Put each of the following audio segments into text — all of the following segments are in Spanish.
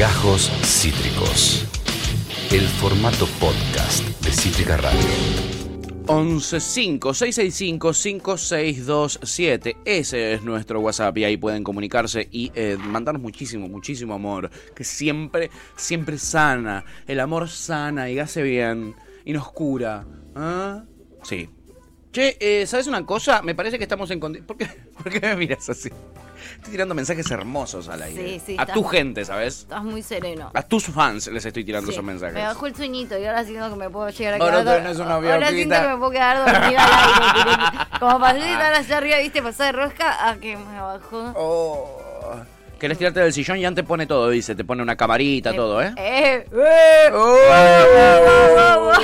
Gajos Cítricos. El formato podcast de Cítrica Radio. 1156655627. Ese es nuestro WhatsApp y ahí pueden comunicarse y eh, mandarnos muchísimo, muchísimo amor. Que siempre, siempre sana. El amor sana y hace bien y nos cura. ¿Ah? Sí. Che, eh, ¿sabes una cosa? Me parece que estamos en condi- ¿Por ¿Por qué me miras así? Estoy tirando mensajes hermosos al aire. Sí, sí, a tu gente, ¿sabes? Estás muy sereno. A tus fans les estoy tirando Sí, esos mensajes. Me bajó el sueñito y ahora siento que me puedo llegar a Ahora quedar. una ahora siento que me puedo quedar dormida al aire. directo. Como pasé de estar allá arriba, viste, pasar de rosca a que me bajó. Oh. ¿Querés tirarte del sillón? Ya te pone todo, dice. Te pone una camarita, todo, ¿eh? Eh, eh.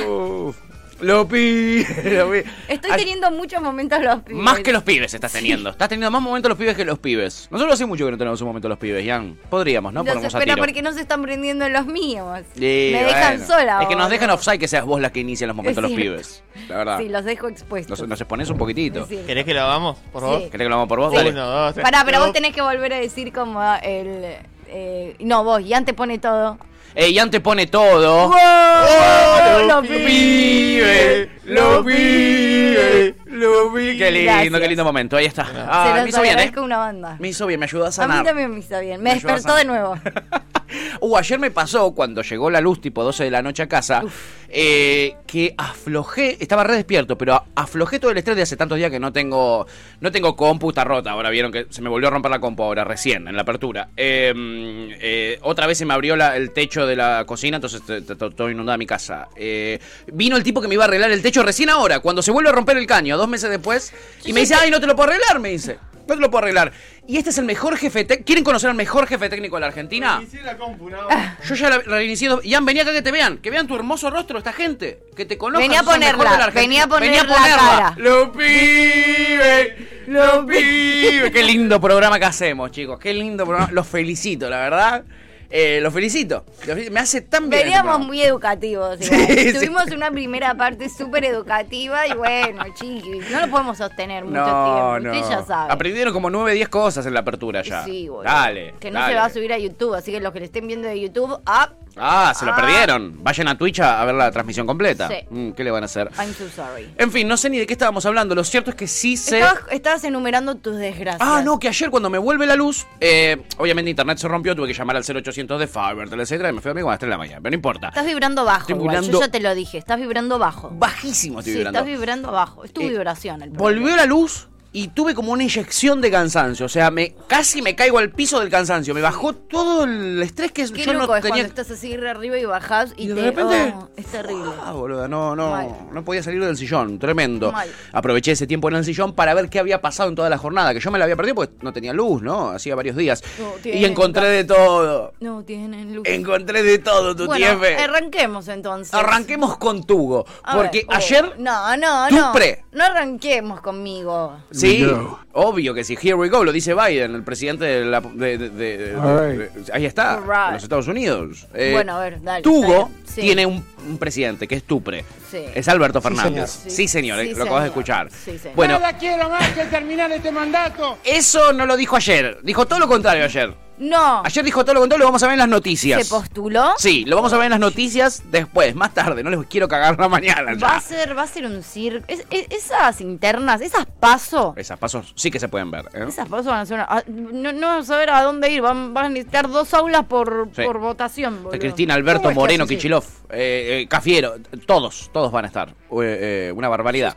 Oh. Lo pi, lo pi. Estoy Ay, teniendo muchos momentos los pibes. Más que los pibes estás teniendo. Estás teniendo más momentos los pibes que los pibes. Nosotros hace mucho que no tenemos un momento los pibes, Jan. Podríamos, ¿no? A pero porque no se están prendiendo los míos. Sí, me dejan bueno. sola. Es que nos dejan offside que seas vos la que inicia los momentos los pibes. La verdad. Sí, los dejo expuestos. Nos, nos expones un poquitito. ¿Querés que lo hagamos, por favor? Sí. ¿Querés que lo hagamos por vos? Sí. Dale. Uno, dos, tres. Pará, pero vos tenés que volver a decir como el... eh, no, vos, y antes pone todo. Eh, Jan te pone todo. ¡Oh, lo lo pibe, lo lo pibe. Qué lindo, Gracias. qué lindo momento. Ahí está. Se Ah, los me hizo bien, ¿eh? una banda. Me hizo bien, me ayudó a A sanar. mí también me hizo bien. Me, a despertó de nuevo. Uh, ayer me pasó cuando llegó la luz tipo 12 de la noche a casa eh, que aflojé, estaba re despierto, pero a- aflojé todo el estrés de hace tantos días que no tengo no tengo compu, está rota. Ahora vieron que se me volvió a romper la compu ahora recién en la apertura. Eh, eh, otra vez se me abrió la- el techo de la cocina, entonces todo inundada mi casa. Eh, vino el tipo que me iba a arreglar el techo recién ahora, cuando se vuelve a romper el caño, dos meses después, y me dice, ay, no te lo puedo arreglar, me dice. No te lo puedo arreglar. Y este es el mejor jefe técnico. ¿Quieren conocer al mejor jefe técnico de la Argentina? Inicié la compu, ¿no? Yo ya la reinicié. dos- Ian, vení acá que te vean. Que vean tu hermoso rostro, esta gente. Que te conozcan. Vení a ponerla, de la Argentina. vení a poner Vení a la ponerla. cara. Lo pibe. Lo pibe. Qué lindo programa que hacemos, chicos. Qué lindo programa. Los felicito, la verdad. Eh, los felicito. Me hace tan bien. Veníamos muy educativos. Sí, igual. sí. Tuvimos una primera parte súper educativa y bueno, chiquis, no lo podemos sostener mucho No, tiempo. no. Usted ya sabe. Aprendieron como 9, 10 cosas en la apertura ya. Sí, boludo. Dale. Que no dale. se va a subir a YouTube, así que los que le estén viendo de YouTube, ah, Ah, se lo Ah. perdieron. Vayan a Twitch a a ver la transmisión completa. Sí. Mm, ¿Qué le van a hacer? I'm so sorry. En fin, no sé ni de qué estábamos hablando. Lo cierto es que sí sé. Estabas, estabas enumerando tus desgracias. Ah, no, que ayer cuando me vuelve la luz, eh, obviamente internet se rompió, tuve que llamar al 0800 de Fiverr, etcétera, y me fui a dormir a las 3 de la mañana, pero no importa. Estás vibrando bajo, Estoy igual. vibrando- Yo ya te lo dije, estás vibrando bajo. Bajísimo estoy sí, vibrando. estás vibrando bajo. Es tu Eh, vibración el problema. Volvió la luz y tuve como una inyección de cansancio, o sea, me casi me caigo al piso del cansancio, me bajó todo el estrés que Qué yo loco no es tenía. cuando estás así arriba y bajás y, Y de te... repente- oh, es terrible. Ah, boluda, no, no, Mal. no podía salir del sillón, tremendo. Mal. Aproveché ese tiempo en el sillón para ver qué había pasado en toda la jornada, que yo me la había perdido porque no tenía luz, ¿no? Hacía varios días. No, y encontré de todo. No tienen luz. Encontré de todo, tu bueno, tiefe. arranquemos entonces. Arranquemos con Tugo, porque ver, oh, ayer No, no, no. pre. No arranquemos conmigo. Sí, obvio que sí. Here we go, lo dice Biden, el presidente de la. de- de- de- de- de- ahí está, right. de los Estados Unidos. Eh, Bueno, a ver, dale, Tugo sí. tiene un, un presidente que es Tupre. Sí. Es Alberto Fernández. señor. Sí, señor, Sí, eh, lo acabas de señor. escuchar. Sí, señor. Bueno, Nada quiero más que terminar este mandato. eso no lo dijo ayer. Dijo todo lo contrario ayer. No. Ayer dijo todo lo contrario, lo vamos a ver en las noticias. ¿Se postuló? Sí, lo vamos a ver en las noticias después, más tarde. No les quiero cagar la mañana ya. Va a ser, va a ser un circo. Es- es- esas internas, esas pasos. Esas pasos sí que se pueden ver. ¿eh? Esas pasos van a ser. una- ah, no, no a saber a dónde ir. Van, van a necesitar dos aulas por, Sí. por votación. Boludo. Cristina, Alberto, ¿Cómo es que Moreno? Kichilov, eh, eh, Cafiero, todos, todos van a estar. Eh, eh, una barbaridad.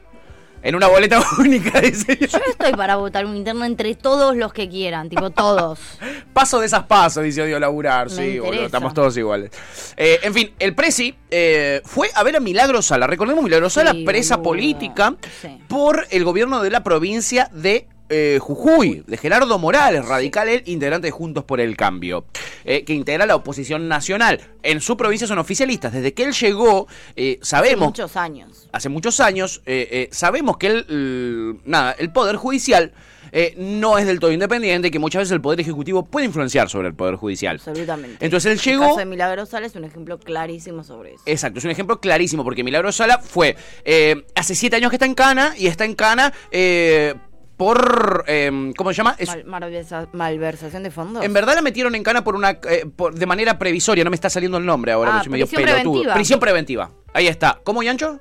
En una boleta única, dice. Yo estoy para votar un interno entre todos los que quieran, tipo todos. Paso de esas pasos, dice odio laburar. Me sí, boludo, estamos todos iguales. Eh, en fin, el Presi eh, fue a ver a Milagro Sala. Recordemos Milagro Sala, Sí, presa boludo. política Sí. por el gobierno de la provincia de eh, Jujuy, de Gerardo Morales, radical él, integrante de Juntos por el Cambio, eh, que integra la oposición nacional. En su provincia son oficialistas. Desde que él llegó, eh, Hace sabemos muchos años. hace muchos años, sabemos que el, l- nada, el Poder Judicial eh, no es del todo independiente que muchas veces el Poder Ejecutivo puede influenciar sobre el Poder Judicial. Absolutamente. Entonces él El llegó... caso de Milagro Sala es un ejemplo clarísimo sobre eso. Exacto, es un ejemplo clarísimo porque Milagro Sala fue eh, hace siete años que está en Cana y está en Cana eh, por, eh, ¿cómo se llama? Es- Mal- malversa- malversación de fondos. en verdad la metieron en cana por una eh, por- de manera previsoria, no me está saliendo el nombre ahora, Ah, medio prisión pelotudo. preventiva. Prisión preventiva. Ahí está. ¿Cómo, Yancho?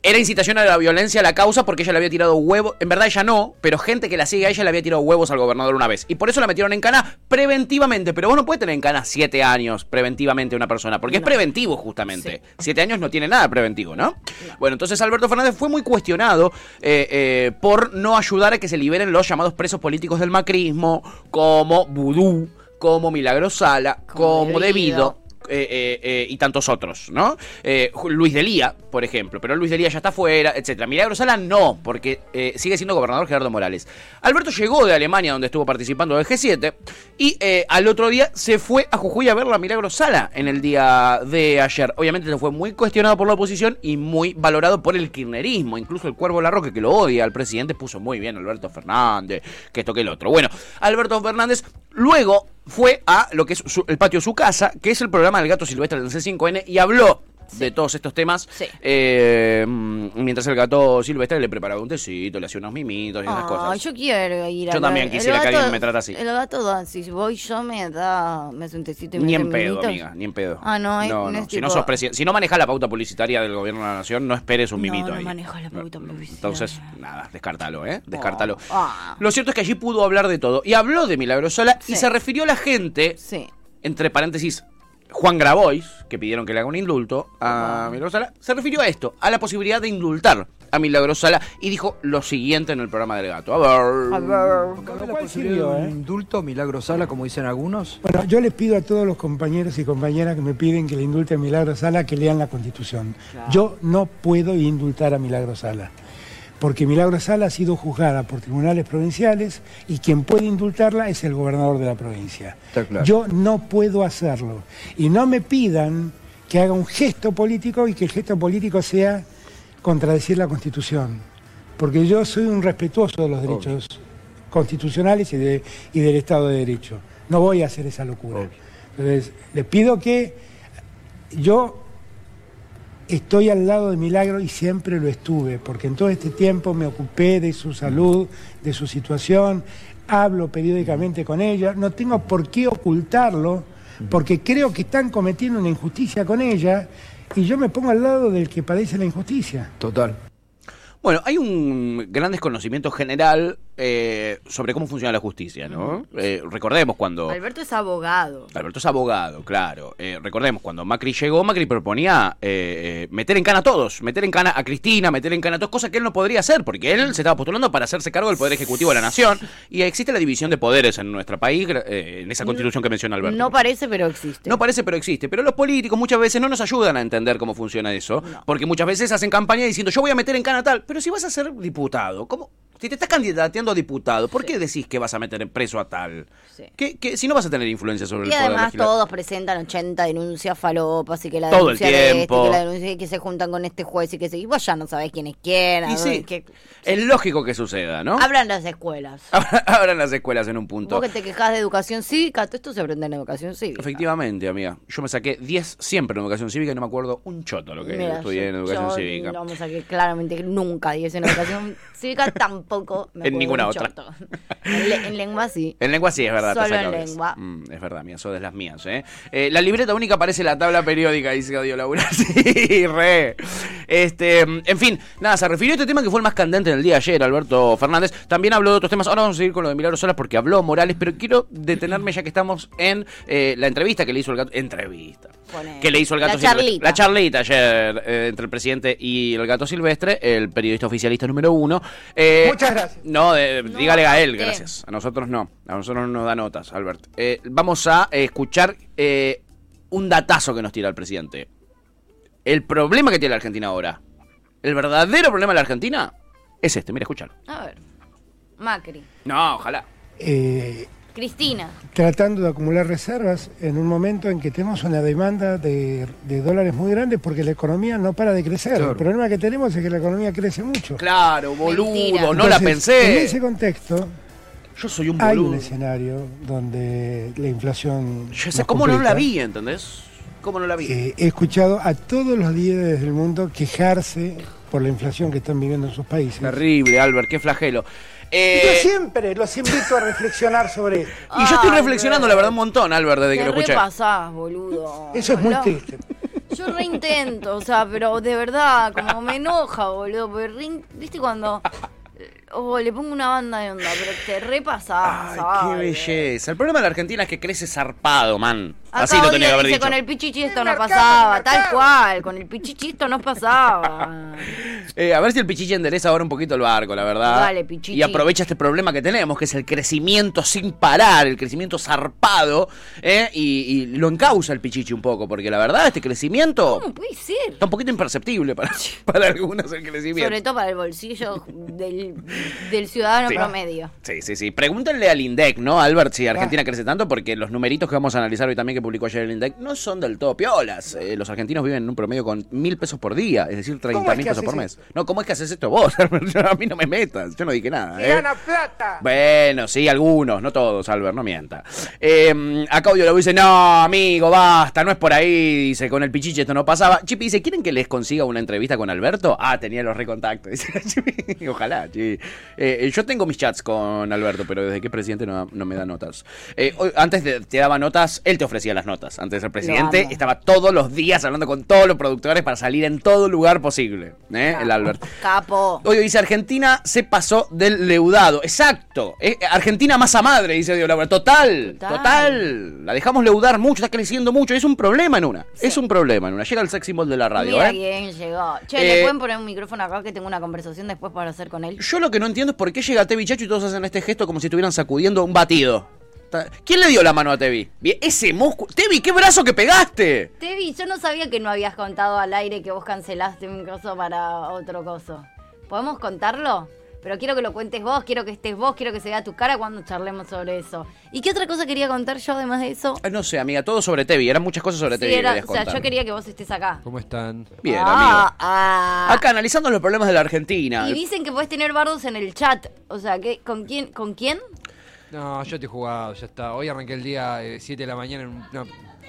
Era incitación a la violencia a la causa porque ella le había tirado huevos. En verdad ella no, pero gente que la sigue a ella le había tirado huevos al gobernador una vez. Y por eso la metieron en cana preventivamente. Pero vos no puedes tener en cana siete años preventivamente a una persona, porque es preventivo justamente. Siete años no tiene nada preventivo, ¿no? Bueno, entonces Alberto Fernández fue muy cuestionado eh, eh, por no ayudar a que se liberen los llamados presos políticos del macrismo, como Vudú, como Milagro Sala, Como como Debido. Eh, eh, eh, y tantos otros, ¿no? Luis Delía, por ejemplo, pero Luis Delía ya está fuera, etcétera. Milagro Sala no, porque sigue siendo gobernador Gerardo Morales. Alberto llegó de Alemania, donde estuvo participando del G7, y al otro día se fue a Jujuy a verla a Milagro Sala en el día de ayer. Obviamente le fue muy cuestionado por la oposición y muy valorado por el kirchnerismo. Incluso el Cuervo Larroque, que lo odia al presidente, puso muy bien Alberto Fernández, que esto que el otro. Bueno, Alberto Fernández luego fue a lo que es su- el patio de su casa, que es el programa del gato silvestre del C5N, y habló de todos estos temas. Sí. eh, mm, mientras el gato silvestre le preparaba un tecito, le hacía unos mimitos y esas cosas. yo quiero ir a Yo también quisiera que alguien me trate así. El gato da, si voy yo me da, me hace un tecito y me Ni en pedo, mimitos. amiga, ni en pedo. Ah, no, es- no es Si no sos presi- si no manejas la pauta publicitaria del gobierno de la nación, no esperes un No, mimito no ahí. manejo la pauta publicitaria. Entonces, nada, descártalo, ¿eh? Descártalo. Ah. Lo cierto es que allí pudo hablar de todo. Y habló de Milagrosola y se refirió a la gente Sí. entre paréntesis, Juan Grabois, que pidieron que le haga un indulto a Ah. Milagrosala, se refirió a esto, a la posibilidad de indultar a Milagrosala y dijo lo siguiente en el programa del gato. A ver. A ver. ¿Cabe Lo la cual posibilidad sirvió, un ¿eh? indulto, milagro sala, como dicen algunos? Bueno, yo les pido a todos los compañeros y compañeras que me piden que le indulte a Milagro Sala que lean la Constitución. Yo no puedo indultar a Milagro Sala, porque Milagro Sala ha sido juzgada por tribunales provinciales y quien puede indultarla es el gobernador de la provincia. Claro. Yo no puedo hacerlo. Y no me pidan que haga un gesto político y que el gesto político sea contradecir la Constitución, porque yo soy un respetuoso de los derechos constitucionales y, de- y del Estado de Derecho. No voy a hacer esa locura. Entonces, le pido que yo estoy al lado de Milagro y siempre lo estuve, porque en todo este tiempo me ocupé de su salud, de su situación, hablo periódicamente con ella, no tengo por qué ocultarlo, porque creo que están cometiendo una injusticia con ella y yo me pongo al lado del que padece la injusticia. Total. Bueno, hay un gran desconocimiento general eh, sobre cómo funciona la justicia, ¿no? Eh, recordemos cuando... Alberto es abogado. Alberto es abogado, claro. Eh, recordemos, cuando Macri llegó, Macri proponía meter en cana a todos, meter en cana a Cristina, meter en cana a todos, cosas que él no podría hacer, porque él se estaba postulando para hacerse cargo del Poder Ejecutivo de la Nación, y existe la división de poderes en nuestro país, en esa constitución que menciona Alberto. No parece, pero existe. No parece, pero existe. Pero los políticos muchas veces no nos ayudan a entender cómo funciona eso. Porque muchas veces hacen campaña diciendo, yo voy a meter en cana tal. Pero si vas a ser diputado, ¿cómo? Si te estás candidateando a diputado, ¿por qué decís que vas a meter en preso a tal? Sí. ¿Qué- qué- si no vas a tener influencia sobre Y el poder además todos presentan 80 denuncias falopas y que la Todo el denuncia de tiempo. este, que la denuncia y que se juntan con este juez y que se... Y vos ya no sabés quién es quién. Y sí, que- es lógico que suceda, ¿no? Abran las escuelas. Abran las escuelas en un punto. Vos que te quejas de educación cívica, todo esto se aprende en educación cívica. Efectivamente, amiga. Yo me saqué 10 siempre en educación cívica y no me acuerdo un choto lo que Mira, estudié en educación yo cívica. No me saqué claramente nunca 10 en educación cívica, tampoco me En ninguna un otra. choto. En, le- en lengua sí. En lengua sí, es verdad. Solo en lengua. Mm, es verdad, mía, sos de las mías, ¿eh? Eh, La libreta única aparece en la tabla periódica, dice Odio Laura. Sí, re. Este, en fin, nada, se refirió a este tema que fue el más candente en el día de ayer, Alberto Fernández. También habló de otros temas. Ahora vamos a seguir con lo de Milagro Solas porque habló Morales, pero quiero detenerme ya que estamos en eh, la entrevista que le hizo el gato. Entrevista. Pone- Que le hizo el gato La silvestre. charlita. La charlita ayer eh, entre el presidente y el gato silvestre, el periodista oficialista número uno. Eh, Muchas gracias. No, eh, dígale a él, usted. gracias. A nosotros no. A nosotros no nos da notas, Albert. Eh, vamos a eh, escuchar eh, un datazo que nos tira el presidente. El problema que tiene la Argentina ahora, el verdadero problema de la Argentina, es este. Mira, escúchalo. A ver. Macri. No, ojalá. Eh, Cristina. tratando de acumular reservas en un momento en que tenemos una demanda de, de dólares muy grande porque la economía no para de crecer. Claro. El problema que tenemos es que la economía crece mucho. Claro, boludo, Mentira. no la Entonces, En pensé. ese contexto Yo soy un hay boludo. un escenario donde la inflación... Yo sé cómo no la vi, ¿entendés? ¿Cómo no la vi? Eh, he escuchado a todos los líderes del mundo quejarse por la inflación que están viviendo en sus países. Terrible, Albert, qué flagelo. Y Eh, Yo siempre los invito a reflexionar sobre esto. y yo estoy Ay, reflexionando, la verdad, un montón, Albert, desde que lo escuché. repasás, boludo. Eso es muy No, triste. Yo reintento, o sea, pero de verdad, como me enoja, boludo. Porque re- ¿Viste cuando oh, le pongo una banda de onda, pero te repasás, Ay, qué ¿sabes? belleza. El problema de la Argentina es que crece zarpado, man. Acá Así lo tenía que haber dice, dicho. con el pichichi esto no pasaba, tal cual, con el pichichi esto no pasaba. Eh, a ver si el Pichichi endereza ahora un poquito el barco, la verdad. Dale, Pichichi. Y aprovecha este problema que tenemos, que es el crecimiento sin parar, el crecimiento zarpado, eh, y, y lo encausa el Pichichi un poco, porque la verdad, este crecimiento ¿Cómo puede ser? está un poquito imperceptible para, para algunos el crecimiento. Sobre todo para el bolsillo del, del ciudadano Sí. promedio. Sí, sí, sí. Pregúntenle al INDEC, ¿no, Albert, si Argentina crece tanto? Porque los numeritos que vamos a analizar hoy también que publicó ayer el INDEC no son del todo piolas. Eh, los argentinos viven en un promedio con mil pesos por día, es decir, 30 ¿Cómo es mil pesos por mes. No, ¿cómo es que haces esto vos? a mí no me metas, yo no dije nada. ¿eh? gana plata. Bueno, sí, algunos, no todos, Albert, no mienta. Eh, acá Audio lo dice, no, amigo, basta, no es por ahí, dice, con el pichiche esto no pasaba. Chipi dice, ¿quieren que les consiga una entrevista con Alberto? Ah, tenía los recontactos, dice Chipi. Ojalá, Chipi. Eh, yo tengo mis chats con Alberto, pero desde que es presidente no, no me da notas. Hoy- antes te daba notas, él te ofrecía las notas. Antes de ser presidente, estaba todos los días hablando con todos los productores para salir en todo lugar posible, ¿eh? El Albert. Capo. Oye, dice Argentina se pasó del leudado. Exacto. Eh, Argentina masa madre, dice Diego Laura. Total, total, Total. La dejamos leudar mucho, está creciendo mucho. Es un problema en una. Es un problema en una. Llega el sex symbol de la radio, Mira ¿eh? quién llegó. Che, Eh, ¿le pueden poner un micrófono acá que tengo una conversación después para hacer con él? Yo lo que no entiendo es por qué llega Tevi Chacho y todos hacen este gesto como si estuvieran sacudiendo un batido. ¿Quién le dio la mano a Tevi? Ese músculo. Tevi, ¿qué brazo que pegaste? Tevi, yo no sabía que no habías contado al aire que vos cancelaste un coso para otro coso. ¿Podemos contarlo? Pero quiero que lo cuentes vos, quiero que estés vos, quiero que se vea tu cara cuando charlemos sobre eso. ¿Y qué otra cosa quería contar yo además de eso? Ah, No sé, amiga, todo sobre Tevi. Eran muchas cosas sobre Sí, Tevi. que era- querías o sea, contar. yo quería que vos estés acá. ¿Cómo están? Bien, Ah, amigo. ah. Acá analizando los problemas de la Argentina. Y dicen que podés tener bardos en el chat. O sea, ¿qué, ¿con quién? ¿Con quién? No, yo te he jugado, ya está. Hoy arranqué el día 7 de la mañana en un- una-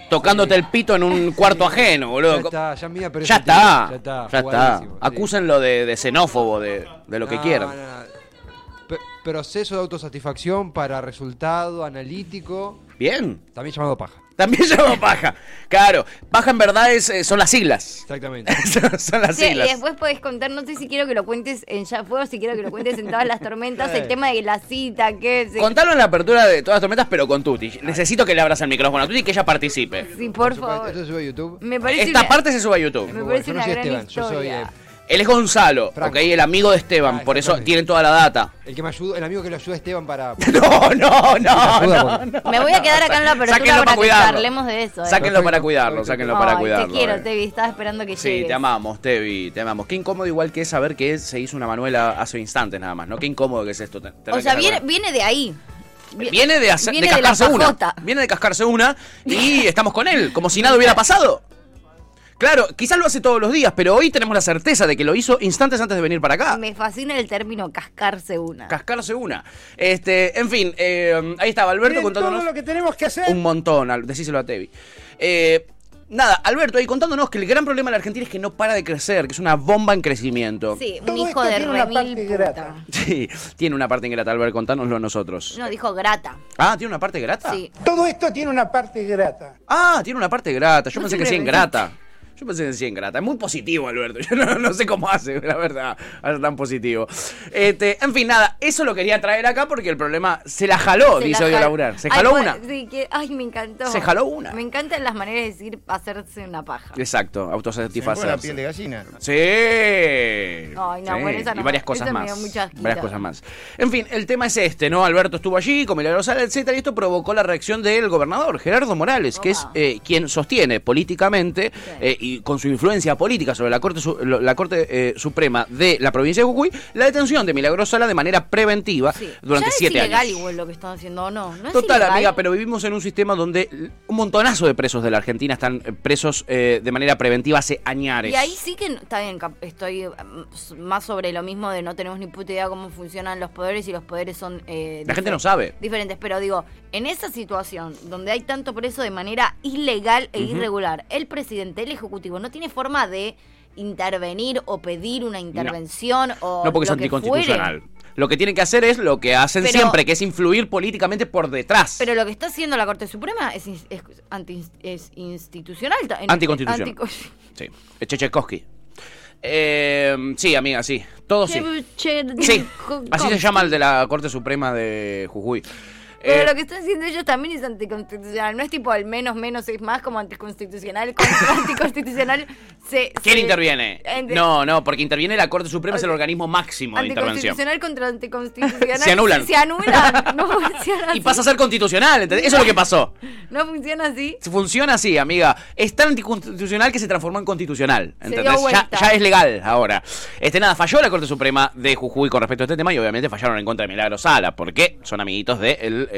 Tocándote el pito en un cuarto ajeno, boludo. Ya está, ya mía, pero Ya está, ya está, ya. Acúsenlo de, de xenófobo, de, de lo que quieran. no, no. Pe- Proceso de autosatisfacción para resultado analítico, Bien, también llamado paja. también llamo paja. Claro, paja en verdad es, eh, son las siglas. Exactamente. son, son las Sí, y siglas. después podés contar, no sé si quiero que lo cuentes en Ya Fuego, si quiero que lo cuentes en todas las tormentas, el tema de la cita, que se... Contalo en la apertura de todas las tormentas, pero con Tuti. Necesito que le abras el micrófono a Tuti y que ella participe. Sí, por Esto favor. se sube a YouTube. Me parece Esta una- parte se sube a YouTube. Me Bueno, parece yo no una soy gran Esteban, yo soy, eh, Él es Gonzalo, Franco. ok, el amigo de Esteban, Ah, por eso tienen toda la data. El que me ayudó, el amigo que lo ayuda a Esteban para. No, no, no, ayuda, no, no. Me voy a quedar acá en la apertura para para que cuidarlo. charlemos de eso. eh. Sáquenlo para cuidarlo, sáquenlo para cuidarlo. Te quiero, eh. Tevi, estaba esperando que Sí, llegues. te amamos, Tevi, te amamos. Qué incómodo igual que es saber que se hizo una Manuela hace instantes nada más, ¿no? Qué incómodo que es esto. O sea, viene, viene de ahí. Vi- Viene de, hacer, viene de cascarse una. Viene de cascarse una y estamos con él, como si nada hubiera pasado. Claro, quizás lo hace todos los días, pero hoy tenemos la certeza de que lo hizo instantes antes de venir para acá. Me fascina el término cascarse una. Cascarse una. Este, en fin, eh, ahí estaba Alberto contándonos todo lo que tenemos que hacer. un montón, al- decíselo a Tevi. Eh, nada, Alberto ahí contándonos que el gran problema de la Argentina es que no para de crecer, que es una bomba en crecimiento. Sí, un Todo hijo esto de tiene una remil parte puta. grata. Sí, tiene una parte ingrata, Albert, contánoslo a nosotros. No, dijo grata. Ah, ¿tiene una parte grata? Sí. Todo esto tiene una parte grata. Ah, tiene una parte grata. Yo No pensé que sí ingrata. Yo pensé que sí ingrata. Es muy positivo, Alberto. Yo no, no sé cómo hace, la verdad, hacer tan positivo. Este, en fin, nada, eso lo quería traer acá porque el problema se la jaló, Se dice la Odio jal- Laburar. Se Ay, jaló una. Sí, que, ay, me encantó. Se jaló una. Me encantan las maneras de decir hacerse una paja. Exacto, la autosatisfacerse. piel de gallina. Sí. Ay, no, Sí, bueno, esa no y varias cosas esa más. varias cosas más. En fin, el tema es este, ¿no? Alberto estuvo allí, con Milagro Sala, etcétera, y esto provocó la reacción del gobernador, Gerardo Morales, que es eh, quien sostiene políticamente eh, y, y con su influencia política sobre la Corte, la corte eh, Suprema de la provincia de Jujuy la detención de Milagros Sala de manera preventiva Sí. durante Ya siete es ilegal años. igual lo que están haciendo, ¿o no? ¿No es Total, ilegal? amiga, pero vivimos en un sistema donde un montonazo de presos de la Argentina están eh, presos eh, de manera preventiva hace añares. Y ahí sí que está bien, estoy mm, más sobre lo mismo de no tenemos ni puta idea cómo funcionan los poderes y los poderes son... eh, La gente no sabe. Diferentes, pero digo, en esa situación donde hay tanto preso de manera ilegal e irregular, el presidente, el ejecutivo, no tiene forma de intervenir o pedir una intervención o No porque es anticonstitucional. fuere. Lo que tienen que hacer es lo que hacen Pero- siempre, que es influir políticamente por detrás. Pero lo que está haciendo la Corte Suprema es, es, anti, es institucional. en- Anticonstitucional. antico- Sí, Chechkovsky. Eh, sí, amiga, sí. Todo sí. Che- Sí, co- así se llama el de la Corte Suprema de Jujuy. Pero Eh, lo que están haciendo ellos también es anticonstitucional. No es tipo al menos menos es más como anticonstitucional. Anticonstitucional se. ¿Quién se- interviene? Ente- No, no, porque interviene la Corte Suprema, es el organismo máximo de intervención. Anticonstitucional contra anticonstitucional. Se anulan. Se anulan. No funciona así. Y pasa a ser constitucional, ¿entendés? Eso es lo que pasó. No funciona así. Funciona así, amiga. Es tan anticonstitucional que se transformó en constitucional. ¿entendés? Ya, ya es legal ahora. Este nada, falló la Corte Suprema de Jujuy con respecto a este tema y obviamente fallaron en contra de Milagro Sala, porque son amiguitos del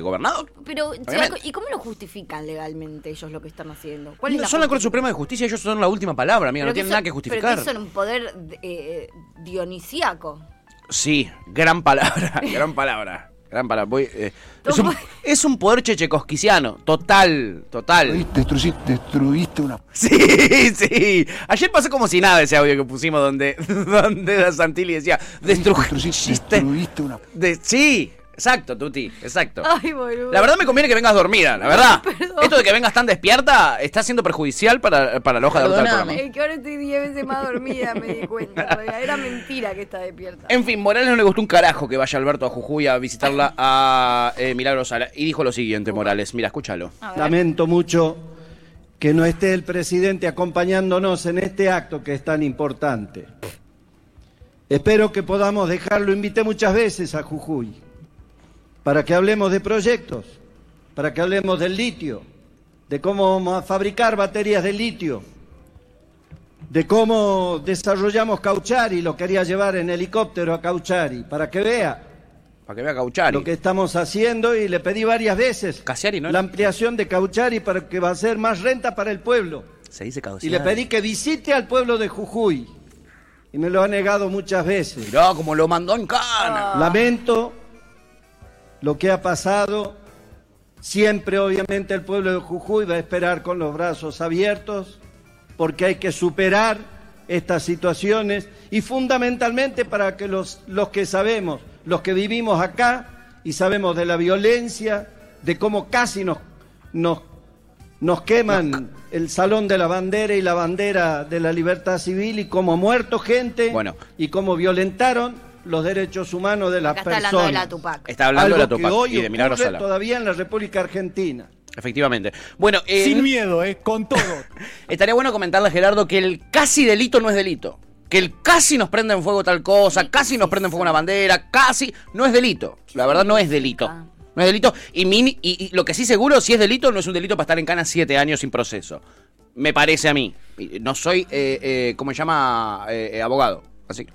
gobernador. Pero, Obviamente. ¿y cómo lo justifican legalmente ellos lo que están haciendo? ¿Cuál es la son la Corte? Suprema de Justicia, ellos son la última palabra, amiga, no Pero tienen son- nada que Pero justificar. que son un poder eh, dionisíaco. Sí, gran palabra, gran palabra. Gran palabra. Voy, eh, es, un, ¿Cómo? es un poder chechecosquisiano. Total, total. Destruiste, destruiste una Sí, sí. Ayer pasó como si nada ese audio que pusimos donde, donde Santilli decía, destruiste, destruiste. destruiste una De, sí, exacto, Tuti, exacto. Ay, boludo. La verdad me conviene que vengas dormida, la verdad. Perdón. Esto de que vengas tan despierta está siendo perjudicial para, para la hoja de ruta del programa. Es que ahora estoy 10 veces más dormida, me di cuenta. Era mentira que está despierta. En fin, Morales no le gustó un carajo que vaya Alberto a Jujuy a visitarla a eh, Milagro Sala. Y dijo lo siguiente, Morales. Mira, escúchalo. Lamento mucho que no esté el presidente acompañándonos en este acto que es tan importante. Espero que podamos dejarlo. Invité muchas veces a Jujuy para que hablemos de proyectos, para que hablemos del litio, de cómo vamos a fabricar baterías de litio, de cómo desarrollamos Cauchari, lo quería llevar en helicóptero a Cauchari, para que vea Para que vea Cauchari. lo que estamos haciendo y le pedí varias veces Casiari, ¿no? la ampliación de Cauchari para que va a ser más renta para el pueblo. Se dice Y Cauchari. le pedí que visite al pueblo de Jujuy. Y me lo ha negado muchas veces. Mirá como lo mandó en cana. Lamento lo que ha pasado. Siempre, obviamente, el pueblo de Jujuy va a esperar con los brazos abiertos porque hay que superar estas situaciones y fundamentalmente para que los, los que sabemos, los que vivimos acá y sabemos de la violencia, de cómo casi nos, nos, nos queman el salón de la bandera y la bandera de la libertad civil y cómo ha muerto gente Bueno. y cómo violentaron los derechos humanos de las Acá está personas. hablando de la Tupac. Está hablando de la que Tupac hoy y de Milagro Sala. todavía en la República Argentina. Efectivamente. Bueno, eh, Sin miedo, ¿eh? Con todo. estaría bueno comentarle a Gerardo que el casi delito no es delito. Que el casi nos prende en fuego tal cosa, casi nos prende en fuego una bandera, casi no es delito. La verdad no es delito. No es delito. Y, mini- y, y lo que sí seguro, si es delito, no es un delito para estar en cana siete años sin proceso. Me parece a mí. No soy, eh, eh, ¿cómo se llama? Eh, eh, abogado. Así que-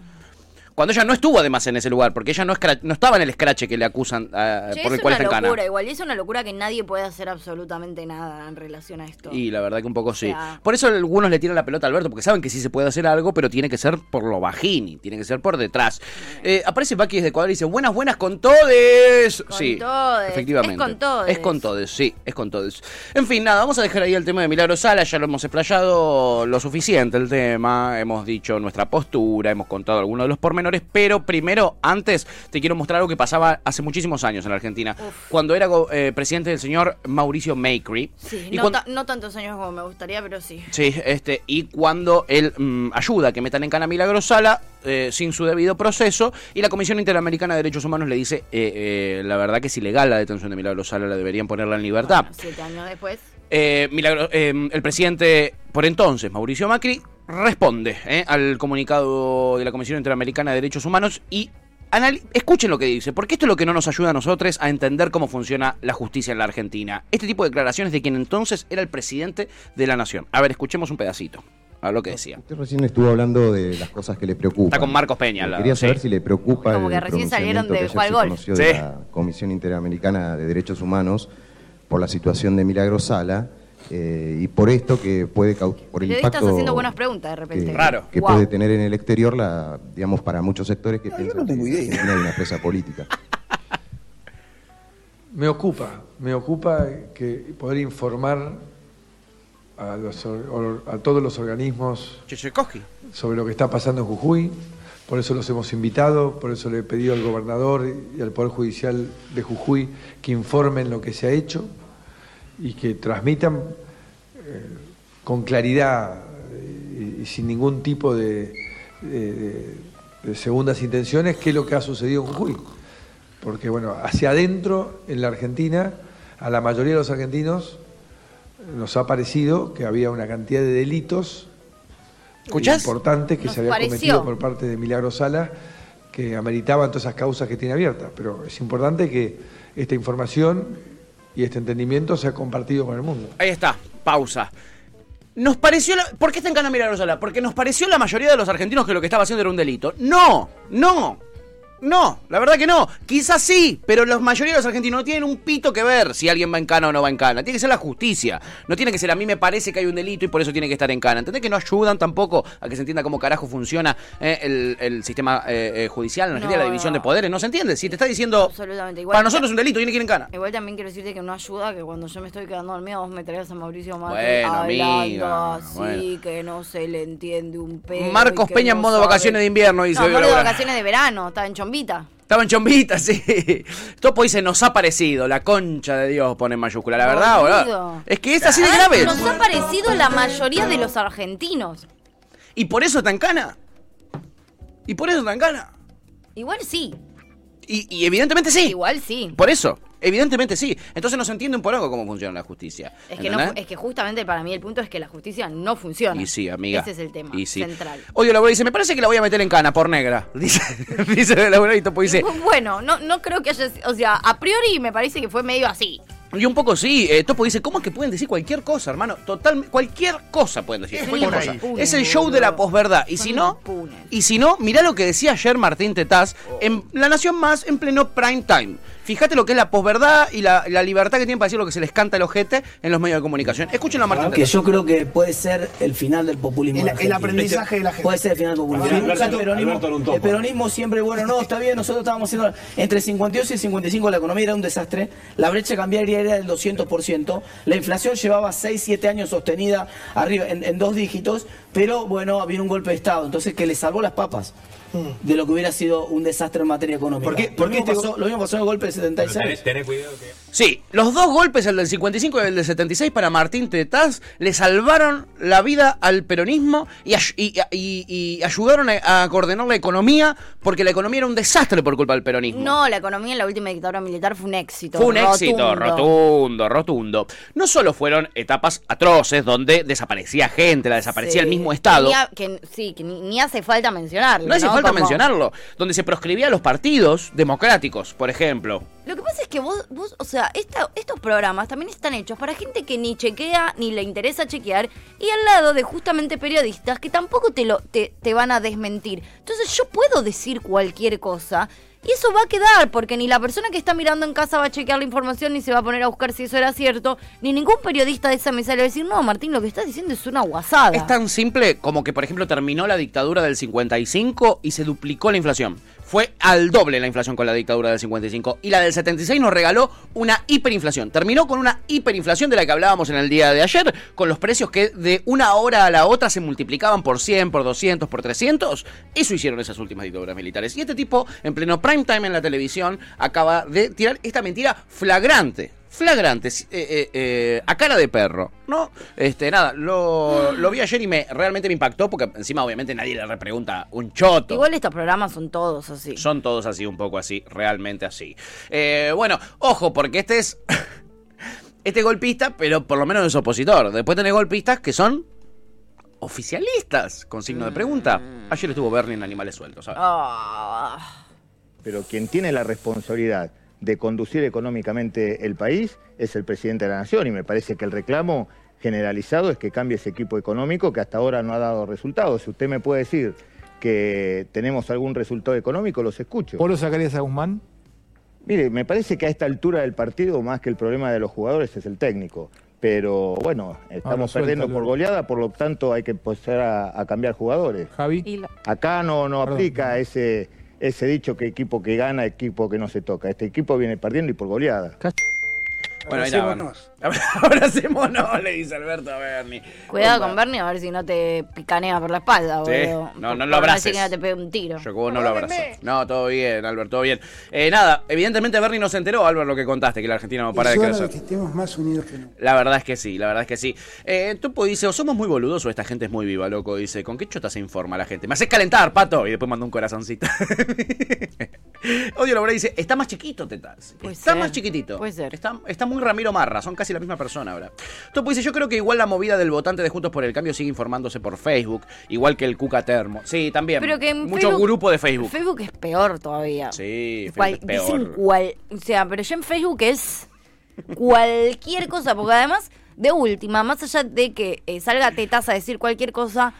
Cuando ella no estuvo además en ese lugar, porque ella no, no estaba en el escrache que le acusan Che, por el es cual una está en cana. locura, igual. Y es una locura que nadie puede hacer absolutamente nada en relación a esto. Y la verdad que un poco sí. O sea- Por eso algunos le tiran la pelota a Alberto, porque saben que sí se puede hacer algo, pero tiene que ser por lo bajini, tiene que ser por detrás. Eh, aparece Paqui desde Ecuador y dice, buenas, buenas con todes. Con sí, todes. efectivamente. Es con todes. Es con todes, sí, es con todes. En fin, nada, vamos a dejar ahí el tema de Milagro Sala, ya lo hemos explayado lo suficiente el tema, hemos dicho nuestra postura, hemos contado algunos de los pormenores, pero primero, antes, te quiero mostrar algo que pasaba hace muchísimos años en la Argentina, cuando era eh, presidente el señor Mauricio Macri. Sí, Y no, cuando- ta- no tantos años como me gustaría, pero sí. Sí, este, y cuando él mm, ayuda a que metan en cana a Milagro Sala eh, sin su debido proceso, y la Comisión Interamericana de Derechos Humanos le dice, eh, eh, la verdad que es ilegal la detención de Milagro Sala, la deberían ponerla en libertad. Bueno, siete años después. Eh, Milagro- el presidente, por entonces, Mauricio Macri, responde eh, al comunicado de la Comisión Interamericana de Derechos Humanos y escuchen lo que dice, porque esto es lo que no nos ayuda a nosotros a entender cómo funciona la justicia en la Argentina. Este tipo de declaraciones de quien entonces era el presidente de la nación. A ver, escuchemos un pedacito. A lo que decía. Usted recién estuvo hablando de las cosas que le preocupan. Está con Marcos Peña lado, Quería saber sí. si le preocupa Como el que recién salieron de que ayer se Sí. de la Comisión Interamericana de Derechos Humanos por la situación de Milagro Sala eh, y por esto que puede por el impacto haciendo buenas preguntas de repente. que, Raro. que puede tener en el exterior la digamos para muchos sectores que piensan que Argentina hay una presa política. Me ocupa, me ocupa que poder informar a, los a todos los organismos sobre lo que está pasando en Jujuy. Por eso los hemos invitado, por eso le he pedido al gobernador y al Poder Judicial de Jujuy que informen lo que se ha hecho y que transmitan eh, con claridad eh, y, y sin ningún tipo de, de- de- de segundas intenciones qué es lo que ha sucedido en Jujuy. Porque, bueno, hacia adentro, en la Argentina, a la mayoría de los argentinos nos ha parecido que había una cantidad de delitos ¿Escuchás? importantes que Nos se habían cometido por parte de Milagro Sala que ameritaban todas esas causas que tiene abiertas. Pero es importante que esta información y este entendimiento sea compartido con el mundo. Ahí está, pausa. Nos pareció la... ¿Por qué está en cana Milagro Sala? Porque nos pareció la mayoría de los argentinos que lo que estaba haciendo era un delito. No, no. No, la verdad que no. Quizás sí, pero la mayoría de los argentinos no tienen un pito que ver si alguien va en cana o no va en cana. Tiene que ser la justicia. No tiene que ser a mí me parece que hay un delito y por eso tiene que estar en cana. ¿Entendés que no ayudan tampoco a que se entienda cómo carajo funciona eh, el, el sistema eh, eh, judicial en Argentina, No, la división no. de poderes? ¿No se entiende? Si te está diciendo... Absolutamente. Igual Para nosotros es un delito, tiene que ir en cana. Igual también quiero decirte que no ayuda que cuando yo me estoy quedando dormida vos me traes a Mauricio Macri Bueno, hablando amiga, así, bueno. que no se le entiende un pedo. Marcos Peña en modo sabe- vacaciones de invierno, dice. No, modo vacaciones de verano, estaba en Chombita. Estaba en chombita, sí. Topo dice, nos ha parecido, la concha de Dios pone en mayúscula, la verdad, Boludo. Es que es así de Ah, grave. Nos ha parecido la mayoría de los argentinos. Y por eso en cana. Y por eso en cana. Igual sí, Y, y evidentemente sí. igual sí. Por eso, evidentemente sí. Entonces no se entiende un porongo cómo funciona la justicia. Es que, no, es que justamente para mí el punto es que la justicia no funciona. Y sí, amiga. Ese es el tema Y sí. central. Odio Laura dice, me parece que la voy a meter en cana por negra. Dice, dice y Topo dice, Bueno, no, no creo que haya. O sea, a priori me parece que fue medio así. y un poco sí, eh, Topo dice, ¿cómo es que pueden decir cualquier cosa, hermano? Total, cualquier cosa pueden decir. Son cualquier cosa. Es el show de la posverdad. Y si no, y si no, mirá lo que decía ayer Martín Tetaz en La Nación Más en pleno prime time. Fíjate lo que es la posverdad y la, la libertad que tienen para decir lo que se les canta el ojete en los medios de comunicación. Escúchenlo a Martín Que yo creo que puede ser el final del populismo. El- aprendizaje de la gente. Puede ser el final del populismo. Alberto- peronismo, el peronismo siempre, bueno, no, está bien, nosotros estábamos haciendo. Entre 52 y 55 la economía era un desastre, la brecha cambiaria era del 200%, la inflación llevaba 6, 7 años sostenida arriba en, en dos dígitos, pero bueno, había un golpe de Estado, entonces que le salvó las papas. De lo que hubiera sido un desastre en materia económica. ¿Por qué- lo, por qué mismo este pasó, lo mismo pasó en el golpe del 76. Sí, los dos golpes, el del 55 y el del 76 para Martín Tetaz, le salvaron la vida al peronismo y, ay- y- y- y ayudaron a, a coordinar la economía porque la economía era un desastre por culpa del peronismo. No, la economía en la última dictadura militar fue un éxito. Fue un éxito rotundo. rotundo. No solo fueron etapas atroces donde desaparecía gente, la desaparecía el Sí. mismo Estado. Ni a- que, sí, que ni, ni hace falta mencionarlo. No hace falta Como- mencionarlo. Donde se proscribía a los partidos democráticos, por ejemplo. Lo que pasa es que vos, vos o sea, esta- estos programas también están hechos para gente que ni chequea ni le interesa chequear y al lado de justamente periodistas que tampoco te, lo, te, te van a desmentir. Entonces yo puedo decir cualquier cosa y eso va a quedar porque ni la persona que está mirando en casa va a chequear la información ni se va a poner a buscar si eso era cierto, ni ningún periodista de esa mesa le va a decir, no, Martín, lo que estás diciendo es una guasada. Es tan simple como que, por ejemplo, terminó la dictadura del 55 y se duplicó la inflación. Fue al doble la inflación con la dictadura del 55. Y la del 76 nos regaló una hiperinflación. Terminó con una hiperinflación de la que hablábamos en el día de ayer, con los precios que de una hora a la otra se multiplicaban por 100, por 200, por 300. Eso hicieron esas últimas dictaduras militares. Y este tipo, en pleno prime time en la televisión, acaba de tirar esta mentira flagrante flagrante, eh, eh, eh, a cara de perro, ¿no? Este, nada, lo, lo vi ayer y me realmente me impactó porque encima obviamente nadie le repregunta un choto. Igual estos programas son todos así. Son todos así, un poco así, realmente así. Eh, bueno, ojo, porque este es. Este es golpista, pero por lo menos es opositor. Después tenés golpistas que son oficialistas, con signo de pregunta. Ayer estuvo Bernie en Animales Sueltos, ¿sabes? Ah. pero quien tiene la responsabilidad de conducir económicamente el país es el presidente de la Nación y me parece que el reclamo generalizado es que cambie ese equipo económico que hasta ahora no ha dado resultados. Si usted me puede decir que tenemos algún resultado económico, los escucho. ¿Vos lo sacarías a Guzmán? Mire, me parece que a esta altura del partido más que el problema de los jugadores es el técnico. Pero bueno, estamos perdiendo por goleada, por lo tanto hay que empezar a, a cambiar jugadores. Javi. Acá no, no aplica ese, ese dicho que equipo que gana, equipo que no se toca. Este equipo viene perdiendo y por goleada. Bueno, ahí la van. Abracémonos, le dice Alberto a Bernie. Cuidado con Bernie a ver si no te picanea por la espalda, Sí, boludo. no, no lo abraces. que no te pegue un tiro. Yo vos no lo abrazo. No, todo bien, Albert, todo bien. Eh, nada, evidentemente Bernie no se enteró, Albert, lo que contaste, que la Argentina no para de crecer. que estemos más unidos que nunca. La verdad es que sí, la verdad es que sí. Eh, Topo dice, o somos muy boludos o esta gente es muy viva, loco. Dice, ¿con qué chota se informa la gente? Me haces calentar, pato. Y después manda un corazoncito. Odio Laura dice, está más chiquito, Tetas. Puede está ser, más chiquitito. puede ser. Está, está muy Ramiro Marra, son casi la misma persona ahora. Topo dice, yo creo que igual la movida del votante de Juntos por el Cambio sigue informándose por Facebook, igual que el Cuca Termo. Sí, también. Pero que en Mucho Facebook- grupo de Facebook. Facebook es peor todavía. Sí, Facebook Cual- es peor. dicen cual, o sea, pero ya en Facebook es cualquier cosa, porque además, de última, más allá de que eh, salga tetas a decir cualquier cosa,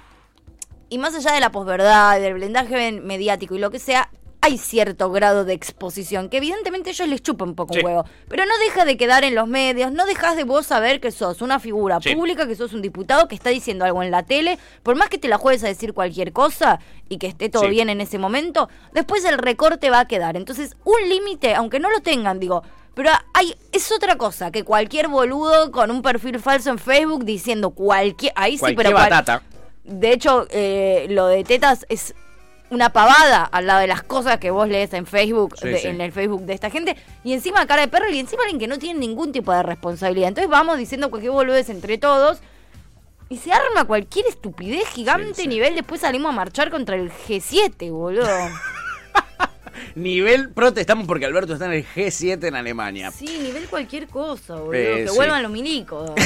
y más allá de la posverdad, del blindaje mediático y lo que sea, hay cierto grado de exposición, que evidentemente ellos les chupan un poco Sí. un huevo, pero no deja de quedar en los medios, no dejas de vos saber que sos una figura Sí. pública, que sos un diputado que está diciendo algo en la tele, por más que te la juegues a decir cualquier cosa y que esté todo Sí. bien en ese momento, después el recorte va a quedar. Entonces, un límite, aunque no lo tengan, digo, pero hay es otra cosa que cualquier boludo con un perfil falso en Facebook diciendo cualquier ahí sí, pero cual- batata. de hecho, eh, lo de tetas es una pavada al lado de las cosas que vos lees en Facebook, Sí, de- sí. en el Facebook de esta gente, y encima cara de perro, y encima alguien que no tiene ningún tipo de responsabilidad. Entonces vamos diciendo cualquier boludez entre todos, y se arma cualquier estupidez gigante nivel, después salimos a marchar contra el G7, boludo. Nivel protestamos porque Alberto está en el G7 en Alemania. sí, nivel cualquier cosa, boludo. Eh, que vuelvan los milicos.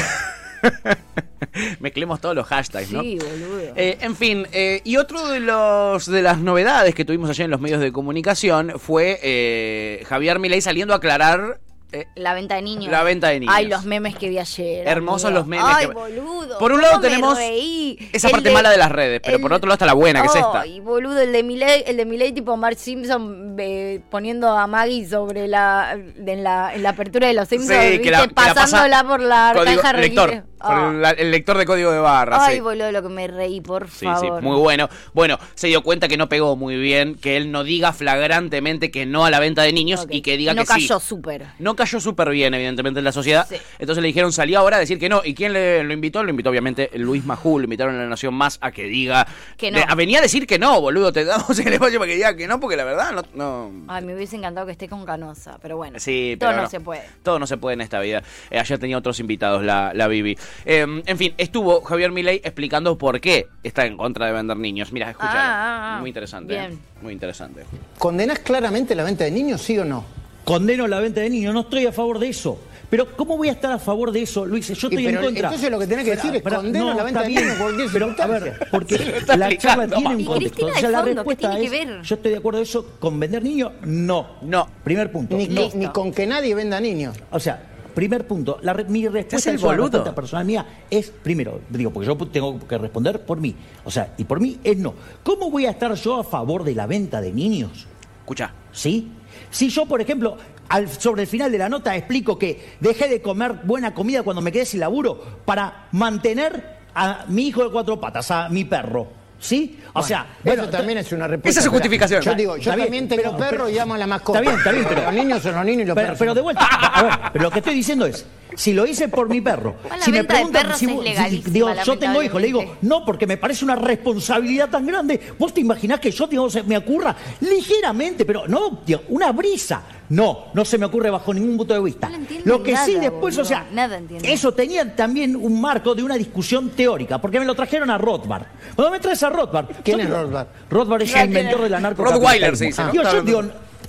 Mezclemos todos los hashtags, ¿no? Sí, boludo. Eh, en fin, eh, y otro de los de las novedades que tuvimos ayer en los medios de comunicación fue eh, Javier Milei saliendo a aclarar eh, La venta de niños. La venta de niños. Ay, los memes que vi ayer. Hermosos amigo. los memes Ay, que- boludo. Por un lado tenemos esa El parte mala de las redes, pero por otro lado está la buena, que es esta. Ay, boludo, el de Miley, el de Milei tipo Mark Simpson eh, poniendo a Maggie sobre la en la, en la apertura de los Simpsons, Sí, ¿viste? que la- que la pasa pasándola por la caja lector. Por Ah. el, lector de código de barras. Ay, sí. boludo, lo que me reí, por Sí, sí, favor. muy bueno. Bueno, se dio cuenta que no pegó muy bien, que él no diga flagrantemente que no a la venta de niños y que diga no que sí. cayó súper. No cayó súper bien, evidentemente, en la sociedad. Entonces le dijeron, salió ahora a decir que no. ¿Y quién le, lo invitó? Lo invitó, obviamente, Luis Majú. Lo invitaron a la Nación Más a que diga... Que no. a- venía a decir que no, boludo. Te damos el espacio para que diga que no, porque la verdad no... no- Ay, me hubiese encantado que esté con Canosa, pero bueno. Sí, todo pero no, se puede. Todo no se puede en esta vida. Eh, ayer tenía otros invitados, la, la Bibi. Eh, en fin, estuvo Javier Milei explicando por qué está en contra de vender niños. Mira, escúchalo. Ah, ah, ah. Muy interesante. Bien. eh. Muy interesante. ¿Condenás claramente la venta de niños, sí o no? Condeno la venta de niños, no estoy a favor de eso. Pero ¿cómo voy a estar a favor de eso, Luis? Yo Y estoy en contra. entonces lo que tenés que decir es condeno la venta de niños por cualquier Pero, a ver, porque la charla tiene un contexto. O sea, la fondo, ¿qué respuesta tiene es, que ver? yo estoy de acuerdo de eso, con vender niños, no. No. Primer punto. Ni, no. ni con que nadie venda niños. O sea, primer punto, la mi respuesta ¿Es el boludo? respuesta personal mía es, primero, digo, porque yo tengo que responder por mí. O sea, y por mí es no. ¿Cómo voy a estar yo a favor de la venta de niños? Escucha. ¿Sí? Si yo, por ejemplo, al- sobre el final de la nota explico que dejé de comer buena comida cuando me quedé sin laburo para mantener a mi hijo de cuatro patas, a mi perro. ¿Sí? O sea, Eso también es una respuesta. Esa es su justificación. Yo digo, yo también tengo pero- perro pero- y amo a la mascota. Está bien, está bien, pero los niños son los niños y los pero, perros pero son de vuelta, a ver, pero lo que estoy diciendo es, si lo hice por mi perro, si me preguntan si, vos- si- digo, yo tengo hijos, le digo, no, porque me parece una responsabilidad tan grande. ¿Vos te imaginás que yo digo, se me ocurra ligeramente, pero no, digo, una brisa? No, no se me ocurre bajo ningún punto de vista. Lo que sí después, o sea, nada eso tenía también un marco de una discusión teórica, porque me lo trajeron a Rothbard. Cuando me traes a Rothbard... ¿Quién es Rothbard? Rothbard es el ¿quién inventor de la narco. Rottweiler se dice, ¿no? Digo, yo digo,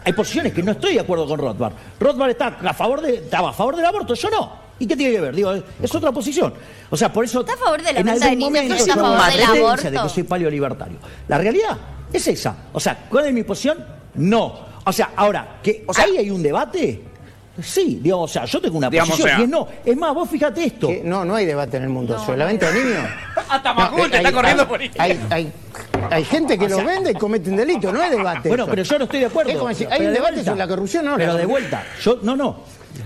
hay posiciones que no estoy de acuerdo con Rothbard. Rothbard está a favor de, estaba a favor del aborto, yo no. ¿Y qué tiene que ver? Digo, es, otra posición. O sea, por eso. ¿Está a favor de la en venta de algún niños? momento ¿No está a favor del aborto? de que soy paleolibertario. La realidad es esa. O sea, ¿cuál es mi posición? No. O sea, ahora, que ahí hay un debate. Sí, digamos, o sea, yo tengo una Digamos, posición o sea- y es no. Es más, vos fíjate esto. Que no, no hay debate en el mundo. Sobre la venta de niños. Hasta No, eh, hay- hay- Hay, hay, hay gente que lo vende y comete un delito, no hay debate. Bueno, eso. pero yo no estoy de acuerdo. Es como decir, hay un de debate vuelta. sobre la corrupción, no. Pero de vuelta, yo no, no.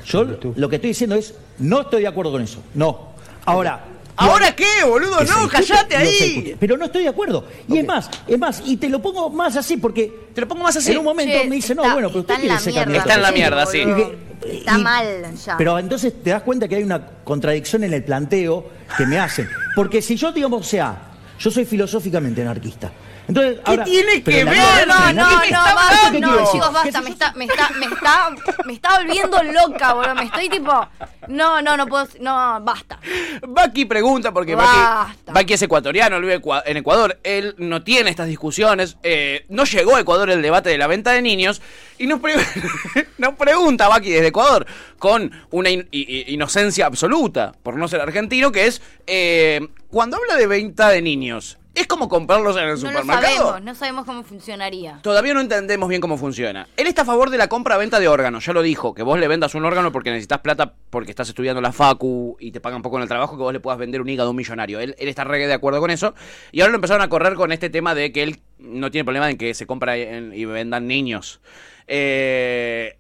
Yo lo que estoy diciendo es, no estoy de acuerdo con eso. No. Ahora. ¿Ahora qué, boludo? No, callate ahí. Pero no estoy de acuerdo. Y es más, es más, y te lo pongo más así porque. Te lo pongo más así. En un momento Che, me dice, no, está- bueno, pero está usted en quiere la ser mierda. Está en la a mierda, sí. Y Está y- mal ya. Pero entonces te das cuenta que hay una contradicción en el planteo que me hacen. Porque si yo, digamos, o sea, yo soy filosóficamente anarquista. Entonces, ahora, tiene pero que ver? No, no, no, ¿Esto basta, qué no, chicos, basta, me está, me está, me está, me está volviendo loca, boludo, me estoy tipo, no, no, no puedo, no, basta. Baki pregunta, porque Basta. Baki, Baki es ecuatoriano, él vive en Ecuador, él no tiene estas discusiones, eh, no llegó a Ecuador el debate de la venta de niños, y nos, pre- nos pregunta Baki desde Ecuador, con una in- inocencia absoluta, por no ser argentino, que es, eh, cuando habla de venta de niños, ¿es como comprarlos en el No supermercado? sabemos, no sabemos cómo funcionaría. Todavía no entendemos bien cómo funciona. Él está a favor de la compra-venta de órganos, ya lo dijo, que vos le vendas un órgano porque necesitas plata porque estás estudiando la facu y te pagan poco en el trabajo, que vos le puedas vender un hígado a un millonario. Él, él está re de acuerdo con eso. Y ahora lo empezaron a correr con este tema de que él no tiene problema en que se compra en- y vendan niños. Eh,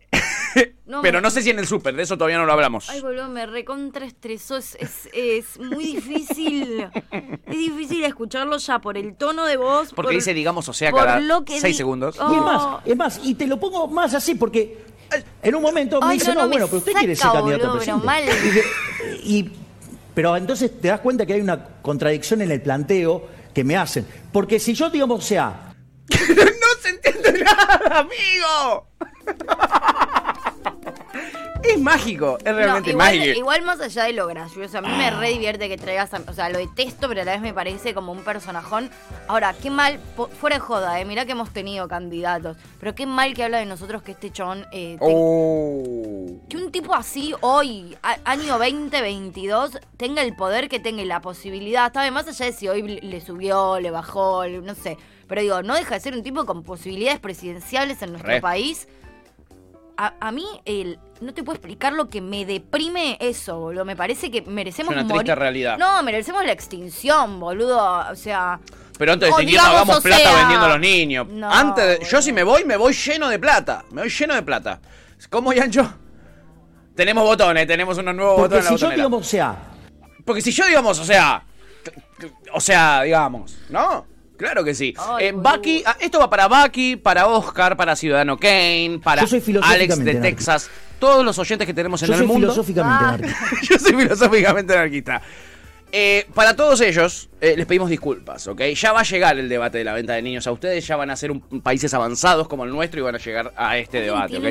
No, pero me- no sé si en el súper, de eso todavía no lo hablamos. Ay, boludo, me recontraestresó. Es, es, es muy difícil. Es difícil escucharlo ya por el tono de voz. Porque por- dice, digamos, o sea, cada lo que seis di- segundos. Oh. Y es más, es más, y te lo pongo más así porque en un momento me dice, no, no, no, me bueno, pero usted quiere ser candidato a boludo, presidente. pero mal. Y, pero entonces te das cuenta que hay una contradicción en el planteo que me hacen. Porque si yo, digamos, o sea, ¡No se entiende nada, amigo! Es mágico, es realmente No, igual, mágico. igual más allá de lo gracioso, a mí me re divierte que traigas, a- o sea, lo detesto, pero a la vez me parece como un personajón. Ahora, qué mal, po- fuera de joda, eh, mirá que hemos tenido candidatos, pero qué mal que habla de nosotros que este chabón, eh, Oh. que un tipo así hoy, a- año 2022, tenga el poder que tenga y la posibilidad, más allá de si hoy le- le subió, le bajó, le- no sé, pero digo, no deja de ser un tipo con posibilidades presidenciales en nuestro Re. país. A, a mí, el, no te puedo explicar lo que me deprime eso, boludo. Me parece que merecemos Es una morir. triste realidad. No, merecemos la extinción, boludo. O sea. Pero antes de extinguirnos hagamos o plata sea, vendiendo a los niños. no, antes de- yo si me voy, me voy lleno de plata. Me voy lleno de plata. ¿Cómo, Yancho? Tenemos botones, tenemos unos nuevos porque botones en si la yo, digamos, o sea, Porque si yo, digamos, o sea. O sea, digamos, ¿no? Claro que sí. Ay, Eh. Bucky, ah, esto va para Bucky, para Oscar, para Ciudadano Kane, para Alex de anarquista. Texas, todos los oyentes que tenemos en yo el soy mundo. filosóficamente Ah. anarquista. Yo soy filosóficamente anarquista. Eh, para todos ellos, eh, les pedimos disculpas, ¿ok? Ya va a llegar el debate de la venta de niños a ustedes, ya van a ser un- países avanzados como el nuestro y van a llegar a este debate, ¿ok?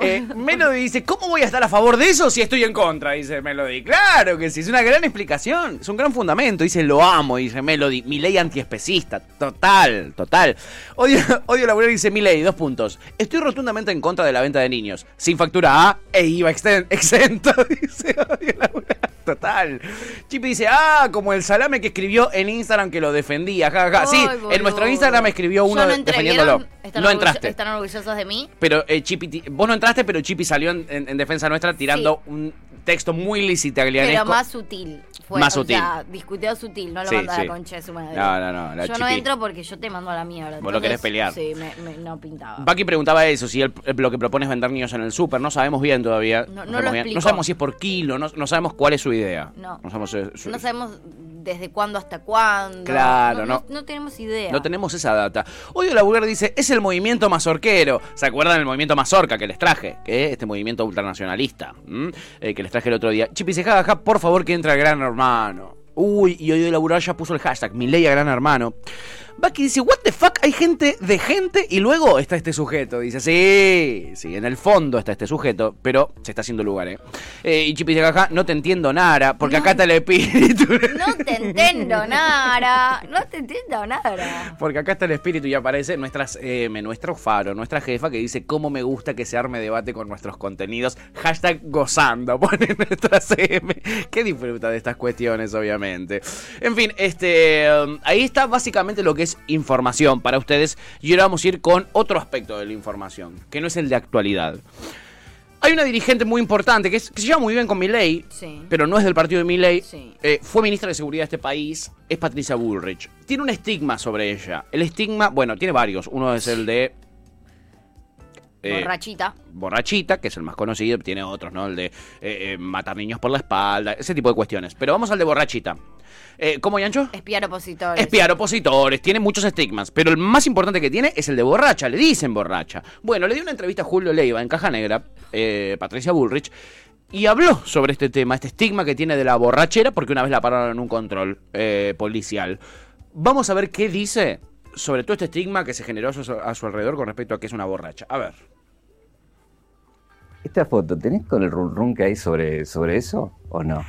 Eh, Melody dice, ¿cómo voy a estar a favor de eso si estoy en contra? Dice Melody. Claro que sí, es una gran explicación, es un gran fundamento. Dice, lo amo, dice Melody. Mi ley antiespecista, total, total. Odio, odio laboral, dice mi ley, dos puntos. Estoy rotundamente en contra de la venta de niños, sin factura A e IVA exento, dice odio laboral. Total. Chipi dice, ah, como el salame que escribió en Instagram que lo defendía. Ja, ja. Sí, en nuestro. Instagram escribió uno no entré, defendiéndolo. ¿Están No entraste. ¿Están orgullosos de mí? Pero eh, Chipi, vos no entraste, pero Chipi salió en, en- en defensa nuestra tirando un texto muy licitaglianesco. Pero más sutil. Fue, Más o sutil. sea, discutido sutil, no lo Sí, mando a sí. la concha de su madre. No, no, no, la Yo no entro porque yo te mando a la mierda. Vos lo querés pelear. Sí, me, me- no pintaba. Bucky preguntaba eso, si él lo que propone es vender niños en el súper. No sabemos bien todavía. No- lo bien. No sabemos si es por kilo, no, no sabemos cuál es su idea. No. sabemos su- su- No sabemos desde cuándo hasta cuándo. Claro, no. no. tenemos idea. No tenemos esa data. Odio la Vulgar dice, es el movimiento mazorquero. ¿Se acuerdan del movimiento mazorca que les traje? Que es este movimiento ultranacionalista. ¿m? Eh, que les traje el otro día. Chipi dice, jajaja, por favor que entre al gran hermano. Uy, y Odio la Vulgar ya puso el hashtag, mi ley a gran hermano. Bucky dice, what the fuck, hay gente de gente y luego está este sujeto. Dice, sí, sí, en el fondo está este sujeto, pero se está haciendo lugar, ¿eh? Eh, y Chipi dice, jaja, no te entiendo nada, porque acá está el espíritu. No te entiendo nada. No te entiendo nada. Porque acá está el espíritu y aparece nuestra CM, nuestro faro, nuestra jefa que dice cómo me gusta que se arme debate con nuestros contenidos. Hashtag gozando, pone nuestra CM. Que disfruta de estas cuestiones, obviamente. En fin, este ahí está básicamente lo que es información para ustedes. Y ahora vamos a ir con otro aspecto de la información, que no es el de actualidad. Hay una dirigente muy importante que, es- que se lleva muy bien con Milei, Sí. pero no es del partido de Milei. Sí. Eh, fue ministra de Seguridad de este país, es Patricia Bullrich. Tiene un estigma sobre ella. El estigma, bueno, tiene varios. Uno es el de... eh, Borrachita. borrachita, que es el más conocido, tiene otros, ¿no? El de eh, eh, matar niños por la espalda, ese tipo de cuestiones. Pero vamos al de borrachita. Eh, ¿Cómo, Yancho? Espiar opositores. Espiar opositores, tiene muchos estigmas, pero el más importante que tiene es el de borracha, le dicen borracha. Bueno, le dio una entrevista a Julio Leiva en Caja Negra, eh, Patricia Bullrich, y habló sobre este tema, este estigma que tiene de la borrachera, porque una vez la pararon en un control policial. Vamos a ver qué dice sobre todo este estigma que se generó a su, a su alrededor con respecto a que es una borracha. A ver. Esta foto, ¿tenés con el run run que hay sobre, sobre eso o no?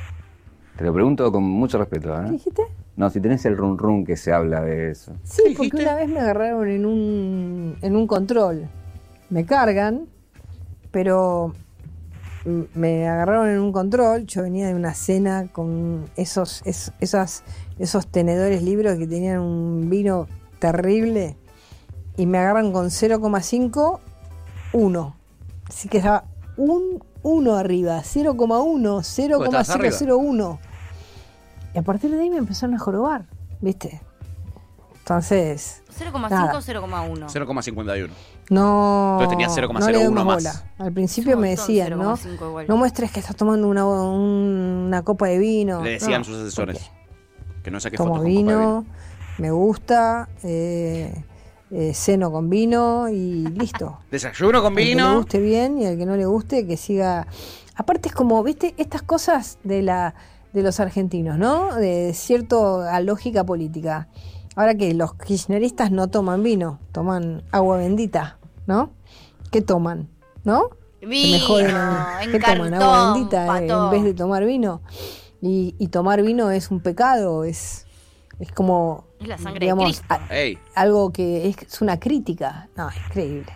Te lo pregunto con mucho respeto, ¿eh? ¿Qué dijiste? No, si tenés el run run que se habla de eso. Sí, porque una vez me agarraron en un, en un control. Me cargan, pero me agarraron en un control. Yo venía de una cena con esos, es- esas, esos tenedores libros que tenían un vino terrible y me agarran con 0,5, 1. Así que estaba un 1 arriba, 0,1, estás arriba. 0,001. Y a partir de ahí me empezaron a jorobar, ¿viste? Entonces. 0,5 nada. o 0,1. 0,51. No. Entonces tenía 0,01 no más. bola. Al principio me decían, ¿no? 0,5 igual. No muestres que estás tomando una, un- una copa de vino. Le decían No, sus asesores. Que no saque Tomo fotos con copa de vino, me gusta, eh, eh, ceno con vino y listo. Desayuno con Al que le vino. guste bien y al que no le guste, que siga. Aparte, es como, ¿viste? Estas cosas de la de los argentinos, ¿no? De cierta lógica política. Ahora que los kirchneristas no toman vino, toman agua bendita, ¿no? ¿Qué toman? ¿no? Vino, joden, en ¿Qué toman? ¿Agua bendita eh, en vez de tomar vino? Y, y tomar vino es un pecado, es, es como, Es la sangre de digamos, Cristo. a- Ey. algo que es, es una crítica. No, increíble.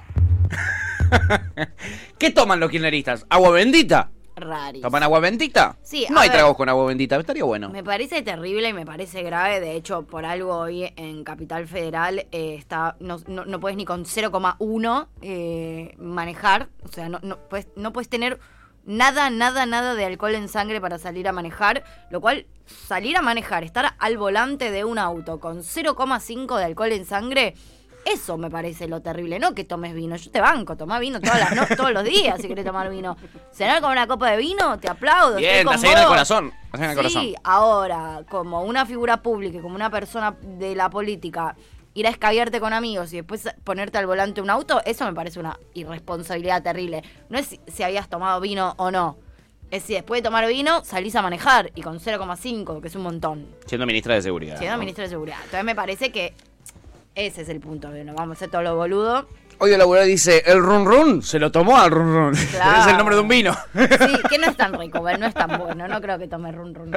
¿Qué toman los kirchneristas? ¿Agua bendita? Rarísimo. ¿Toman agua bendita? Sí, No hay ver. tragos con agua bendita, estaría bueno. Me parece terrible y me parece grave. De hecho, por algo hoy en Capital Federal eh, está no, no, no puedes ni con 0,1 eh, manejar. O sea, no, no, puedes, no puedes tener nada, nada, nada de alcohol en sangre para salir a manejar. Lo cual, salir a manejar, estar al volante de un auto con 0,5 de alcohol en sangre. Eso me parece lo terrible, no que tomes vino. Yo te banco, toma vino todas las no- todos los días si querés tomar vino. Cenar con una copa de vino, te aplaudo. Bien, te el corazón. el Sí, corazón. ahora, como una figura pública y como una persona de la política, ir a escabiarte con amigos y después ponerte al volante de un auto, eso me parece una irresponsabilidad terrible. No es si habías tomado vino o no. Es si después de tomar vino salís a manejar y con 0,5, que es un montón. Siendo ministra de Seguridad. Siendo ¿no? ministro de Seguridad. Entonces me parece que ese es el punto. No vamos a hacer todo lo boludo. Hoy el abuelo dice, el run run, se lo tomó al run run. Claro. es el nombre de un vino. Sí, que no es tan rico, no es tan bueno. No creo que tome run run.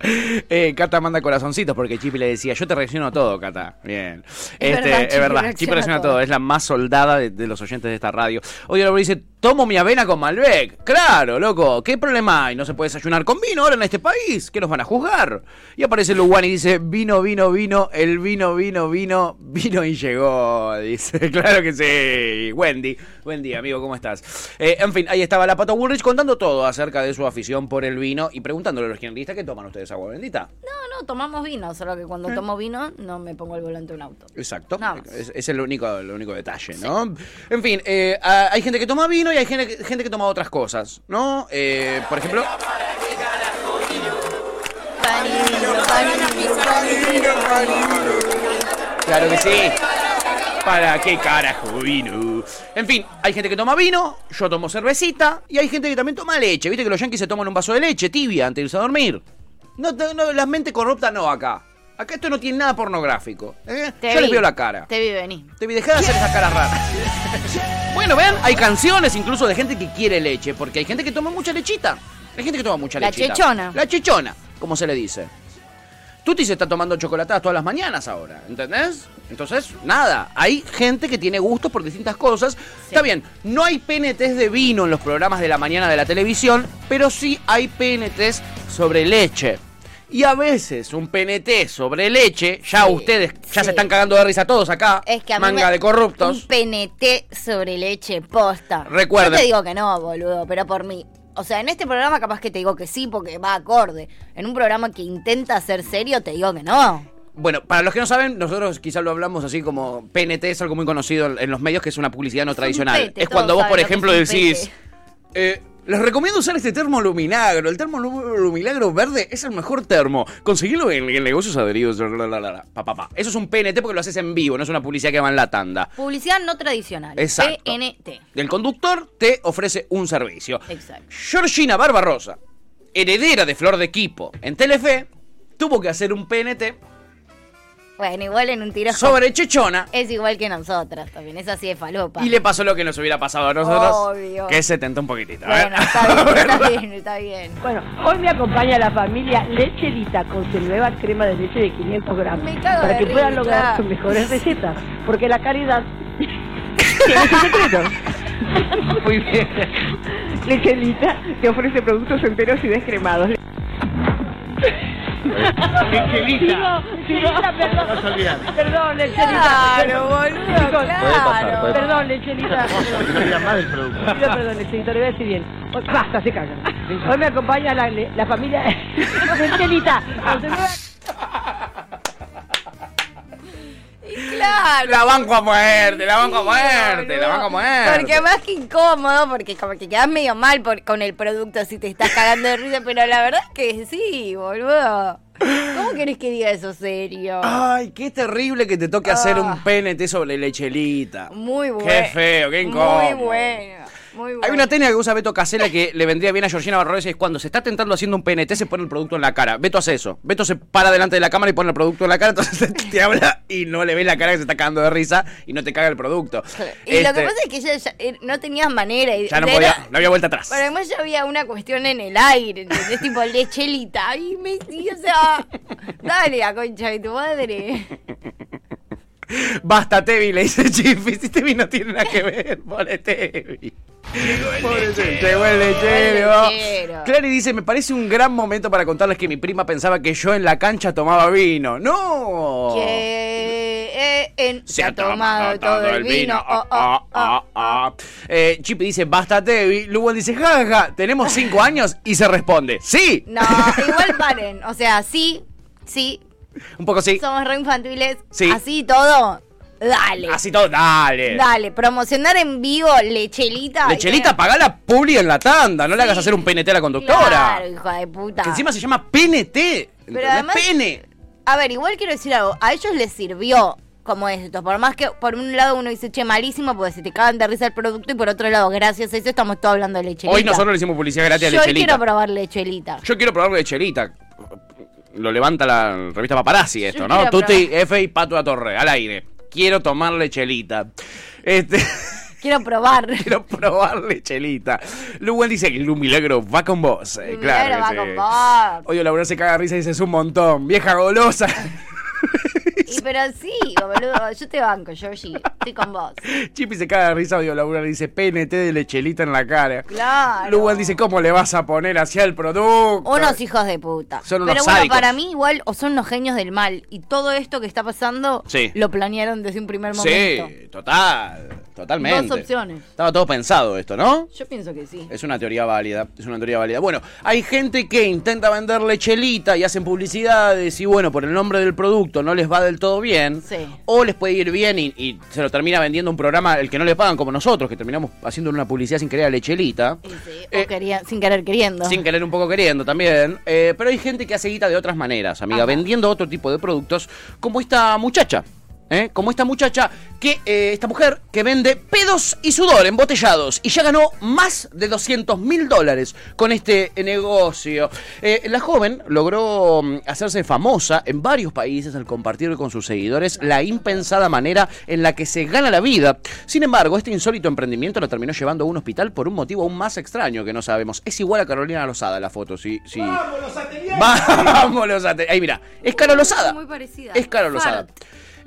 Eh, Cata manda corazoncitos porque Chipi le decía, yo te reacciono a todo, Cata. Bien. Este, verdad, es Chipi verdad, reacciona Chipi reacciona a todo. todo. Es la más soldada de, de los oyentes de esta radio. Hoy el abuelo dice, tomo mi avena con Malbec. Claro, loco, ¿qué problema hay? ¿No se puede desayunar con vino ahora en este país? ¿Qué nos van a juzgar? Y aparece Luwan y dice, vino, vino, vino, el vino, vino, vino, vino y llegó. Dice, claro que sí. Wendy, buen día, amigo, ¿cómo estás? Eh, en fin, ahí estaba la Pato Bullrich contando todo acerca de su afición por el vino y preguntándole a los kirchneristas qué toman ustedes agua bendita. No, no, tomamos vino, solo que cuando tomo vino no me pongo al volante de un auto. Exacto. Es, es el único, el único detalle, ¿no? En fin, eh, hay gente que toma vino y hay gente, que- gente que toma otras cosas, ¿no? Eh, por ejemplo. Claro que sí. ¿Para qué carajo vino? En fin, hay gente que toma vino, yo tomo cervecita y hay gente que también toma leche. Viste que los yanquis se toman un vaso de leche tibia antes de irse a dormir. No, no, la mente corrupta no acá. Acá esto no tiene nada pornográfico. ¿eh? Te Yo les veo la cara. Te vi venir. Te vi, dejá de hacer esas caras raras. Bueno, ven, hay canciones incluso de gente que quiere leche, porque hay gente que toma mucha lechita. Hay gente que toma mucha La lechita. chechona. La chechona, como se le dice. Tuti se está tomando chocolatadas todas las mañanas ahora, ¿entendés? Entonces, nada, hay gente que tiene gustos por distintas cosas. Está bien, no hay PNTs de vino en los programas de la mañana de la televisión, pero sí hay PNTs sobre leche. Y a veces un PNT sobre leche, ya ustedes ya se están cagando de risa todos acá, Es que a mí manga me- de corruptos. Un PNT sobre leche posta. Recuerden. Yo te digo que no, boludo, pero por mí. O sea, en este programa capaz que te digo que sí porque va acorde. En un programa que intenta ser serio te digo que no. Bueno, para los que no saben, nosotros quizás lo hablamos así como PNT es algo muy conocido en los medios que es una publicidad no tradicional. pete, es cuando vos, por ejemplo, decís, eh, les recomiendo usar este termo lumilagro. El termo Lu- lumilagro verde es el mejor termo. Conseguirlo en, en negocios adheridos. pa, pa. Eso es un PNT porque lo haces en vivo, no es una publicidad que va en la tanda. Publicidad no tradicional. Exacto. PNT. El conductor te ofrece un servicio. Exacto. Georgina Barbarosa, heredera de Flor de Equipo en Telefe, tuvo que hacer un PNT Bueno, igual en un tiro. sobre Chechona Es igual que nosotras también. Es así de falopa. y le pasó lo que nos hubiera pasado a nosotros, Obvio. que se tentó un poquitito. Ver. Bueno, está bien, está bien, está bien. Bueno, hoy me acompaña la familia Lecherita con su nueva crema de leche de 500 gramos Me cago para de que puedan lograr sus mejores recetas, porque la calidad tiene su secreto. Muy bien. Lecherita te ofrece productos enteros y descremados. Lecherita. Lecherita, perdón. No. Perdón, Lecherita. Claro, boludo, claro. Puede pasar, puede Perdón. No digan más del producto. Pido perdón, le voy a decir bien. Hoy- Basta, se callan. Hoy me acompaña la, la familia Claro. La banco a muerte, la banco a muerte, la banco a muerte. Porque más que incómodo, porque como que quedas medio mal por- con el producto si te estás cagando de risa, pero la verdad es que sí, boludo. ¿Cómo querés que diga eso serio? Ay, qué terrible que te toque hacer Ah. un PNT sobre lechelita. Muy bueno. Qué feo, qué incómodo. Muy bueno, muy bueno. Hay una técnica que usa Beto Casella que le vendría bien a Georgina Barroesa y es cuando se está tentando haciendo un PNT se pone el producto en la cara. Beto hace eso. Beto se para delante de la cámara y pone el producto en la cara, entonces te habla y no le ves la cara que se está cagando de risa y no te caga el producto. Y lo que Este, pasa es que ella ya- eh, no tenía manera. y- ya no era- podía, no había vuelta atrás. Pero además ya había una cuestión en el aire, ¿entendés? tipo lechelita. Ay, me o sea, dale a concha de tu madre. Basta Tevi, le dice Chifi. Si Tevi no tiene nada que ver, pobre Tevi. Llegó el lechero. Clary dice, me parece un gran momento para contarles que mi prima pensaba que yo en la cancha tomaba vino. ¡No! Que eh, en- Se ha tomado todo el vino. Eh, Chipi dice, basta Tevi. Lugo dice, jaja, tenemos cinco años. Y se responde, sí. No, igual paren. O sea, sí, sí, Un poco sí. somos re infantiles. Sí. Así todo, dale. Así todo, dale. Dale, promocionar en vivo lechelita. Lechelita, pagá la publi en la tanda. No le hagas hacer un PNT a la conductora. Claro, hijo de puta. Que encima se llama PNT. Pero ¿entendés? además- Pene. A ver, igual quiero decir algo. A ellos les sirvió como esto. Por más que por un lado uno dice, che, malísimo, porque se te cagan de risa el producto. Y por otro lado, gracias a eso estamos todos hablando de lechelita. Hoy nosotros le hicimos publicidad gratis a Yo Lechelita. quiero probar lechelita. Yo quiero probar Lechelita. Lo levanta la revista Paparazzi esto, Yo ¿no? Tuti, F y Pato a Torre, al aire. Quiero tomar Lechelita. Este, Quiero probar. quiero probar Lechelita. Luwen dice que un milagro va con vos. Eh, claro. Va que con sí. vos. Oye, Laura se caga risa y dice es un montón. Vieja golosa. Y pero sí, boludo, yo te banco, Georgie. Estoy con vos. Chipi se caga de risa, odio Laura le dice PNT de Lechelita en la cara. Claro. Luwen dice, ¿cómo le vas a poner hacia el producto? Unos hijos de puta. Son unos Pero bueno, sádicos. para mí igual o son los genios del mal. Y todo esto que está pasando Sí. lo planearon desde un primer momento. Sí, total, totalmente. Dos opciones. Estaba todo pensado esto, ¿no? Yo pienso que sí. Es una teoría válida, es una teoría válida. Bueno, hay gente que intenta vender lechelita y hacen publicidades y bueno, por el nombre del producto no les va del todo bien. Sí. O les puede ir bien y, y se lo termina vendiendo un programa el que no le pagan como nosotros, que terminamos haciendo una publicidad sin querer a lechelita. O quería, sin querer queriendo. Sin querer un poco queriendo también. Eh, pero hay gente que hace guita de otras maneras, amiga, vendiendo otro tipo de productos, como esta muchacha. ¿Eh? Como esta muchacha, que eh, esta mujer que vende pedos y sudor embotellados y ya ganó más de 200 mil dólares con este eh, negocio. Eh, la joven logró mm, hacerse famosa en varios países al compartir con sus seguidores la impensada manera en la que se gana la vida. Sin embargo, este insólito emprendimiento la terminó llevando a un hospital por un motivo aún más extraño que no sabemos. Es igual a Carolina Lozada la foto, sí, sí. ¡Vamos los atenienses! Ahí mira, es Caro Lozada. Muy parecida. Es Caro Lozada.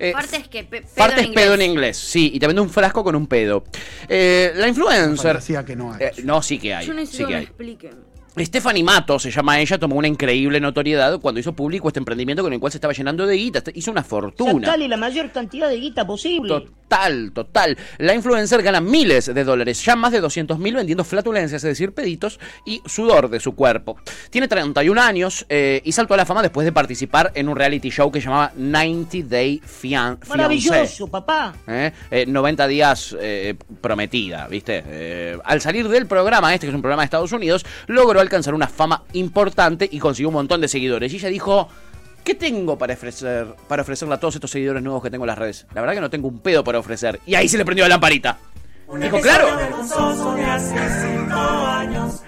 Eh, Parte es que pe- pedo Parte en es pedo en inglés. inglés, sí, y te vende un frasco con un pedo. Eh, la influencer. Fantasía que no hay. Eh, no, sí que hay. Yo sí necesito que que me hay. expliquen. Stephanie Mato, se llama ella, tomó una increíble notoriedad cuando hizo público este emprendimiento con el cual se estaba llenando de guita. Hizo una fortuna. Sacale la mayor cantidad de guita posible. Total, total. La influencer gana miles de dólares, ya más de 200 mil vendiendo flatulencias, es decir, peditos y sudor de su cuerpo. Tiene 31 años eh, y saltó a la fama después de participar en un reality show que llamaba 90 Day Fian Fiancé. Maravilloso, papá. ¿eh? Eh, 90 días eh, prometida, ¿viste? Eh, al salir del programa, este que es un programa de Estados Unidos, logró alcanzar una fama importante y consiguió un montón de seguidores. Y ella dijo, ¿qué tengo para ofrecer para ofrecerle a todos estos seguidores nuevos que tengo en las redes? La verdad que no tengo un pedo para ofrecer. Y ahí se le prendió la lamparita. Dijo, claro.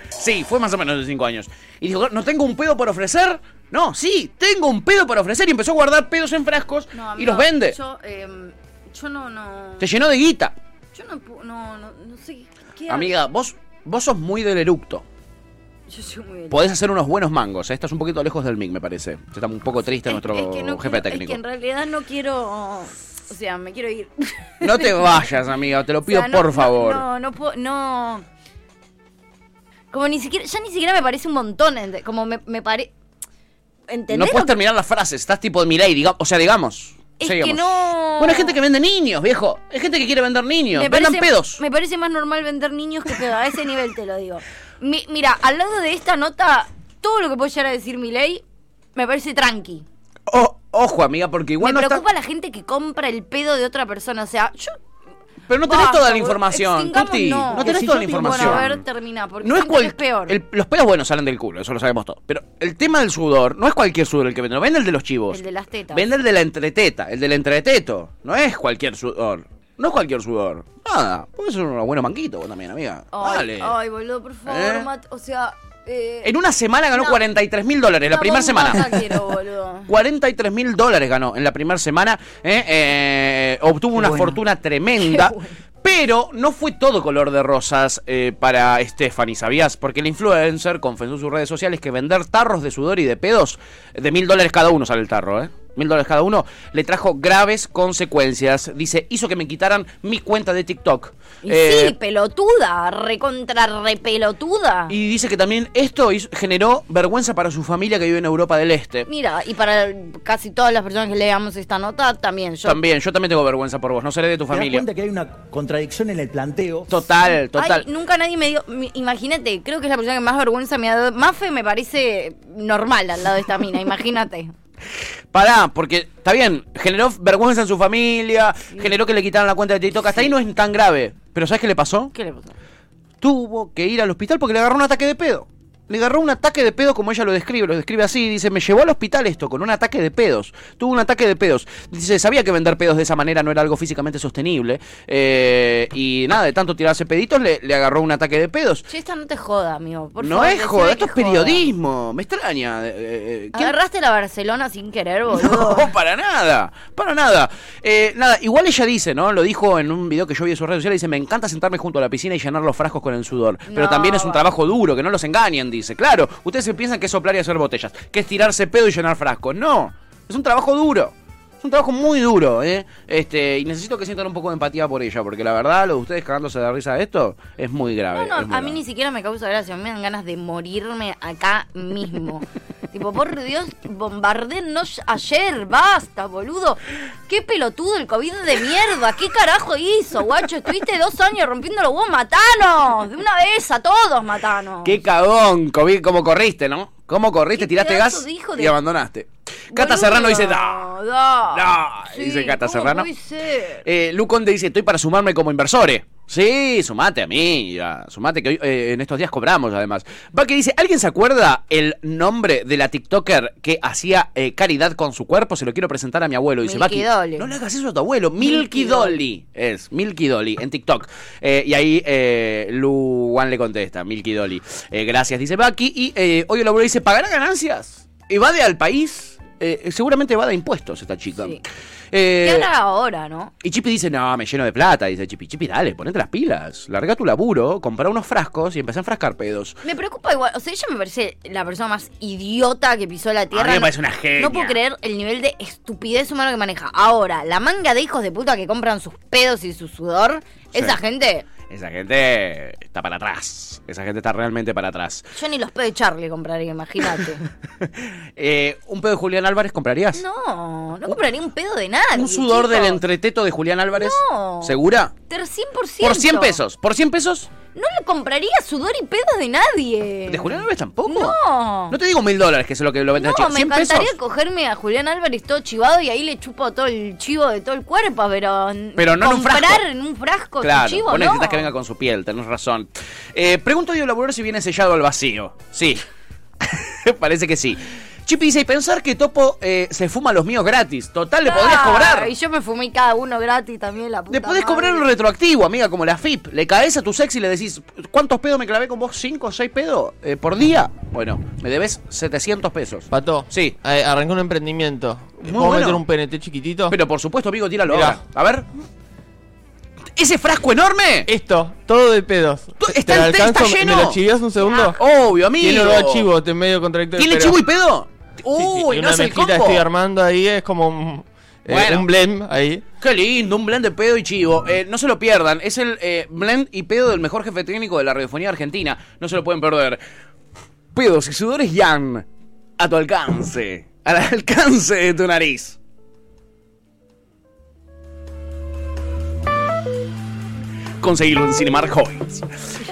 Sí, fue más o menos de 5 años. Y dijo, ¿no tengo un pedo para ofrecer? No, sí, tengo un pedo para ofrecer. Y empezó a guardar pedos en frascos No, y los vende. Yo, em, yo no, no. Te llenó de guita. Yo no, no, no, no sé qué. Amiga, vos, vos sos muy del eructo. Yo soy muy. Podés hacer unos buenos mangos. ¿eh? Estás un poquito lejos del mic, me parece. Está un poco triste nuestro Es que no jefe quiero- técnico. Es que en realidad no quiero. O sea, me quiero ir. No te vayas, amiga. Te lo O pido sea, no- por no- favor. No, no, puedo. No. Como ni siquiera. Ya ni siquiera me parece un montón. Como me, me parece. No puedes terminar las frases. Estás tipo de Miley, diga- o sea, digamos. Es Seguimos. que no. Bueno, hay gente que vende niños, viejo. Hay gente que quiere vender niños. Me Vendan parece, pedos. me parece más normal vender niños que pedos. A ese nivel te lo digo. Mi- mira, al lado de esta nota, todo lo que puede llegar a decir mi ley me parece tranqui. O- ojo, amiga, porque igual me no está... preocupa la gente que compra el pedo de otra persona. O sea, yo. Pero no tenés Basta, toda la información, Tuti. no. No tenés Si toda la información. Bueno, a ver, termina, porque No es cual... peor. el- los pedos buenos salen del culo, eso lo sabemos todos. Pero el tema del sudor, no es cualquier sudor el que vende, no vende el de los chivos. El de las tetas. Vende el de la entreteta, el del entreteto. No es cualquier sudor. No es cualquier sudor. Nada. Puede ser unos buenos manguitos vos también, amiga. Ay, Dale. ay, boludo, por favor, ¿Eh? Mat- O sea. eh, En una semana ganó una- 43 mil dólares, la primera semana. quiero, boludo. 43 mil dólares ganó en la primera semana. ¿eh? Eh, obtuvo una bueno. fortuna tremenda. Pero no fue todo color de rosas eh, para Stephanie, ¿sabías? Porque el influencer confesó en sus redes sociales que vender tarros de sudor y de pedos, de mil dólares cada uno sale el tarro, ¿eh? Mil dólares cada uno, le trajo graves consecuencias. Dice, hizo que me quitaran mi cuenta de TikTok. Y Eh, sí, pelotuda, recontra repelotuda. y dice que también esto hizo- generó vergüenza para su familia que vive en Europa del Este. Mira, y para casi todas las personas que leamos esta nota, también yo. También, yo también tengo vergüenza por vos, no seré de tu ¿Te das familia. cuenta que hay una contradicción en el planteo? Total, total. Ay, nunca nadie me dio. Imagínate, creo que es la persona que más vergüenza me ha dado. Mafe me parece normal al lado de esta mina, imagínate. Pará, porque está bien, generó vergüenza en su familia, generó que le quitaran la cuenta de TikTok, hasta ahí no es tan grave. Pero ¿sabes qué le pasó? ¿Qué le pasó? Tuvo que ir al hospital porque le agarró un ataque de pedo. Le agarró un ataque de pedo como ella lo describe, lo describe así, dice, me llevó al hospital esto, con un ataque de pedos. Tuvo un ataque de pedos. Dice, sabía que vender pedos de esa manera no era algo físicamente sostenible. eh, y nada, de tanto tirarse peditos, le, le agarró un ataque de pedos. Che, esta no te joda, amigo. Por no favor, es joda, esto es joda. periodismo. Me extraña. eh, eh, ¿quién- Agarraste la Barcelona sin querer, boludo. No, para nada, para nada. Eh, nada, igual ella dice, ¿no? Lo dijo en un video que yo vi en sus redes sociales, dice, me encanta sentarme junto a la piscina y llenar los frascos con el sudor. Pero No, también es un trabajo duro, que no los engañen, dice. Claro, ustedes se piensan que es soplar y hacer botellas, que es tirarse pedo y llenar frascos. No, es un trabajo duro. Es un trabajo muy duro, ¿eh? Este, y necesito que sientan un poco de empatía por ella, porque la verdad, lo de ustedes cagándose de risa de esto es muy grave. No, no, a mí grave. ni siquiera me causa gracia. Me dan ganas de morirme acá mismo. tipo, por Dios, bombardenos ayer, basta, boludo. Qué pelotudo el COVID de mierda. ¿Qué carajo hizo, guacho? Estuviste dos años rompiendo los huevos, matanos. De una vez a todos, matanos. Qué cagón, COVID, cómo corriste, ¿no? ¿Cómo corriste? Tiraste gas de y abandonaste. Cata Boludo, Serrano dice, no, da. no, Sí, dice Cata ¿cómo Serrano. Eh, Lu Conde dice, estoy para sumarme como inversores. Sí, sumate a mí, ya, sumate que hoy, eh, en estos días cobramos además. Va que dice, ¿alguien se acuerda el nombre de la TikToker que hacía eh, caridad con su cuerpo? Se lo quiero presentar a mi abuelo. Dice, Milky Dolly. no le hagas eso a tu abuelo. Milky, Milky Dolly. Es, Milky Dolly, en TikTok. Eh, y ahí eh, Lu Wan le contesta, Milky Dolly. Eh, gracias, dice Baki. Y eh, hoy el abuelo dice, ¿pagará ganancias? ¿Evade al país? Eh, seguramente evade impuestos esta chica. Eh, ¿Qué hará ahora, no? y Chipi dice, no, me lleno de plata. Dice Chipi, Chipi, dale, ponete las pilas. Larga tu laburo, compra unos frascos y empecé a enfrascar pedos. Me preocupa igual, o sea, ella me parece la persona más idiota que pisó la tierra. me No- parece una genia. No puedo creer el nivel de estupidez humana que maneja. Ahora, la manga de hijos de puta que compran sus pedos y su sudor, Sí. esa gente esa gente está para atrás. Esa gente está realmente para atrás. Yo ni los pedos de Charlie compraría, imagínate. Eh, ¿Un pedo de Julián Álvarez comprarías? No, no compraría un pedo de nadie. ¿Un sudor chico. del entreteto de Julián Álvarez? No. ¿Segura? Ter 100%. Por 100 pesos. ¿Por 100 pesos? No le compraría sudor y pedos de nadie. ¿De Julián Álvarez tampoco? No. No te digo mil dólares, que es lo que lo venden No, me 100 pesos. encantaría cogerme a Julián Álvarez todo chivado y ahí le chupo todo el chivo de todo el cuerpo, pero. Pero no en un comprar frasco. en un frasco Claro, chivo, vos no. necesitas que venga con su piel, tenés razón. Eh, pregunto a Diego Laburero si viene sellado al vacío. Sí. Parece que sí. Chipi dice, y pensar que Topo eh, se fuma los míos gratis. Total, le podrías cobrar. Y yo me fumé cada uno gratis también, la puta Le podés madre. cobrar un retroactivo, amiga, como la FIP. Le caes a tu sex y le decís, ¿cuántos pedos me clavé con vos? ¿Cinco o seis pedos eh, por día? Bueno, me debes 700 pesos. Pato. Sí. Eh, arrancó un emprendimiento. Muy ¿Puedo bueno. meter un PNT chiquitito? Pero por supuesto, amigo, tíralo Mirá. ahora. A ver. ¿Ese frasco enorme? Esto, todo de pedos. está ¿Te lo está lleno. ¿Me lo chivías un segundo? Ah, obvio, amigo. Tiene chivo, te medio contradictorio. ¿Tiene pero- chivo y pedo? Uy, y no una es el combo. estoy armando ahí, es como un, eh, Bueno. un blend ahí. Qué lindo, un blend de pedo y chivo. Eh, no se lo pierdan, es el eh, blend y pedo del mejor jefe técnico de la radiofonía argentina. No se lo pueden perder. Pedos y sudores Jan. A tu alcance. Al alcance de tu nariz. Conseguirlo en Cinemark Hoyts.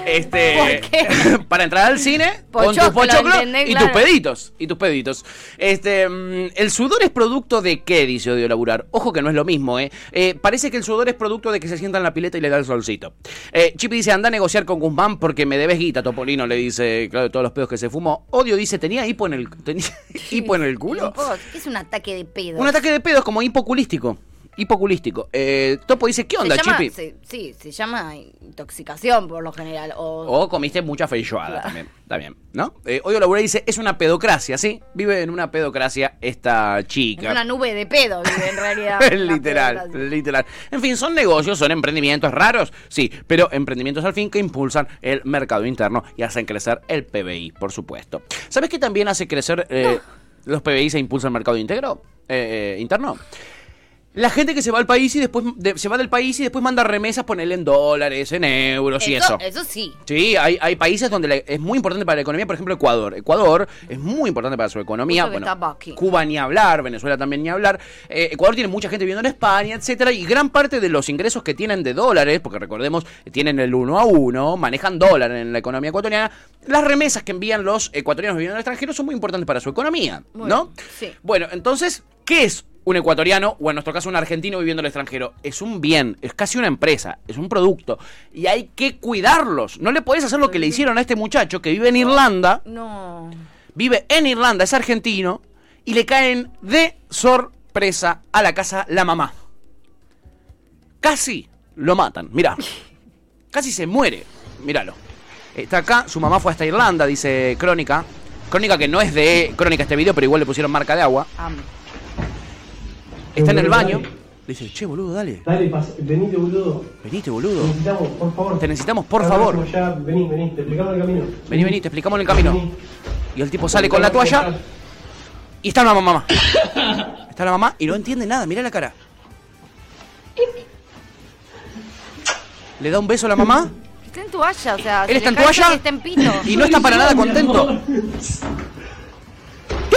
Este, para entrar al cine con tus Pochoclo, pochoclos y Claro. tus peditos. Y tus peditos. Este, mm, el sudor es producto de qué, dice Odio Laburar. Ojo que no es lo mismo, ¿eh? Eh, Parece que el sudor es producto de que se sienta en la pileta y le da el solcito. Eh, Chipi dice, anda a negociar con Guzmán porque me debes guita, Topolino, le dice, claro, de todos los pedos que se fumó. Odio dice, ¿tenía hipo en el, tenía hipo en el culo? ¿qué es un ataque de pedo? Un ataque de pedos como hipoculístico. Hipoculístico. Eh, Topo dice, ¿qué onda, se llama, Chipi? se- sí, se llama intoxicación por lo general. O, O comiste mucha feijoada también, también, ¿no? Eh, Odio Laburar dice, es una pedocracia, ¿sí? Vive en una pedocracia esta es chica. una nube de pedo, vive en realidad. literal, pedocracia. literal. En fin, son negocios, son emprendimientos raros, sí, pero emprendimientos al fin que impulsan el mercado interno y hacen crecer el PBI, por supuesto. ¿Sabes qué también hace crecer eh, los PBI se impulsa el mercado íntegro, eh, eh, interno? La gente que se va al país y después de- se va del país y después manda remesas, ponerle en dólares, en euros y eso. Eso sí. Sí, hay, hay países donde la- es muy importante para la economía, por ejemplo Ecuador. Ecuador es muy importante para su economía. Bueno. Cuba ni hablar, Venezuela también ni hablar. Eh, Ecuador tiene mucha gente viviendo en España, etcétera, y gran parte de los ingresos que tienen de dólares, porque recordemos, tienen el uno a uno, manejan dólar en la economía ecuatoriana. Las remesas que envían los ecuatorianos viviendo en el extranjero son muy importantes para su economía, ¿no? Sí. Bueno, entonces, ¿qué es un ecuatoriano o en nuestro caso un argentino viviendo en el extranjero? Es un bien, es casi una empresa, es un producto y hay que cuidarlos. No le podés hacer lo que le hicieron a este muchacho que vive en Irlanda, No. vive en Irlanda, es argentino y le caen de sorpresa a la casa la mamá. Casi lo matan, mira. Casi se muere. Míralo. Está acá, su mamá fue hasta Irlanda, dice Crónica. Crónica que no es de Crónica este video, pero igual le pusieron marca de agua. Está en el baño. Le dice, che, boludo, dale. Dale, pas- venite, boludo. Venite, boludo. Necesitamos, por favor. Te necesitamos, por Ahora favor. mismo Ya, vení, vení, te explicamos el camino. Vení, vení, te explicamos en el camino. Y el tipo sale con la toalla. Y está la mamá. Está la mamá y no entiende nada, mira la cara. Le da un beso a la mamá Está en toalla, o sea. Él se está en cae toalla que Está en pito. y no está para nada contento.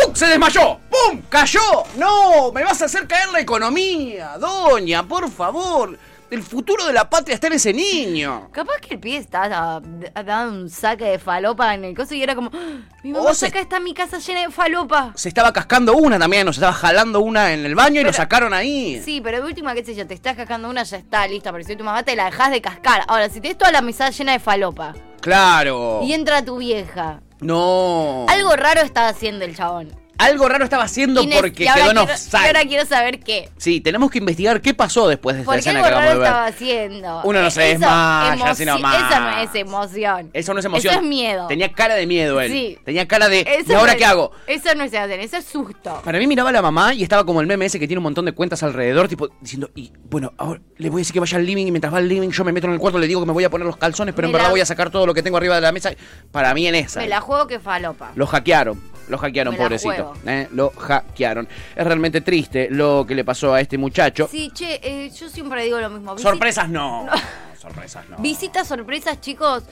¡Tuc! ¡Se desmayó! ¡Pum! ¡Cayó! ¡No! ¡Me vas a hacer caer la economía! Doña, por favor. El futuro de la patria está en ese niño. Capaz que el pibe estaba dando un saque de falopa en el coso y era como, "Ah, mi mamá O se- acá está mi casa llena de falopa. Se estaba cascando una también, o se estaba jalando una en el baño y lo sacaron ahí. Sí, pero de última, qué sé yo, te estás cascando una, ya está lista, pero si tu mamá te la dejas de cascar. Ahora, si tienes toda la mesa llena de falopa Claro. y entra tu vieja, No. algo raro estaba haciendo el chabón. Algo raro estaba haciendo porque quedó en quiero- offside. y ahora quiero saber qué. Sí, tenemos que investigar qué pasó después de esta escena que acabamos de ver. estaba haciendo. Uno no se desmaya, así nomás. Eso no es emoción. Eso no es emoción. Eso es miedo. Tenía cara de miedo él. Sí. Tenía cara de. Eso ¿Y ahora no qué es- hago? Eso no es emoción, eso es susto. Para mí miraba a la mamá y estaba como el meme ese que tiene un montón de cuentas alrededor, tipo diciendo, y bueno, ahora le voy a decir que vaya al living y mientras va al living yo me meto en el cuarto, le digo que me voy a poner los calzones, pero en verdad la- voy a sacar todo lo que tengo arriba de la mesa. Para mí en esa. Me la juego que falopa. Lo hackearon, lo hackearon, pobrecito. ¿eh? Lo hackearon. Es realmente triste lo que le pasó a este muchacho. Sí, che, eh, yo siempre digo lo mismo. Sorpresas no. sorpresas no. Visitas sorpresas, chicos.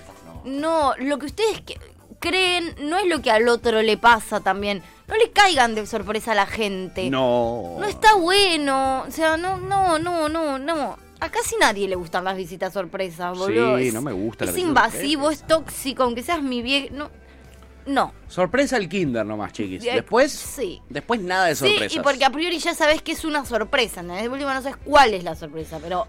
No, lo que ustedes que- creen no es lo que al otro le pasa también. No le caigan de sorpresa a la gente. No. No está bueno. O sea, no, no, no, no, no. A casi nadie le gustan las visitas sorpresas, boludo. Sí, Es- no me gusta la Es visita invasivo, es tóxico, aunque seas mi viejo. No. No. Sorpresa el kinder nomás, chiquis. Después, Sí. después nada de Sí, sorpresas. y porque a priori ya sabes que es una sorpresa, ¿no? De última no sabes cuál es la sorpresa, pero.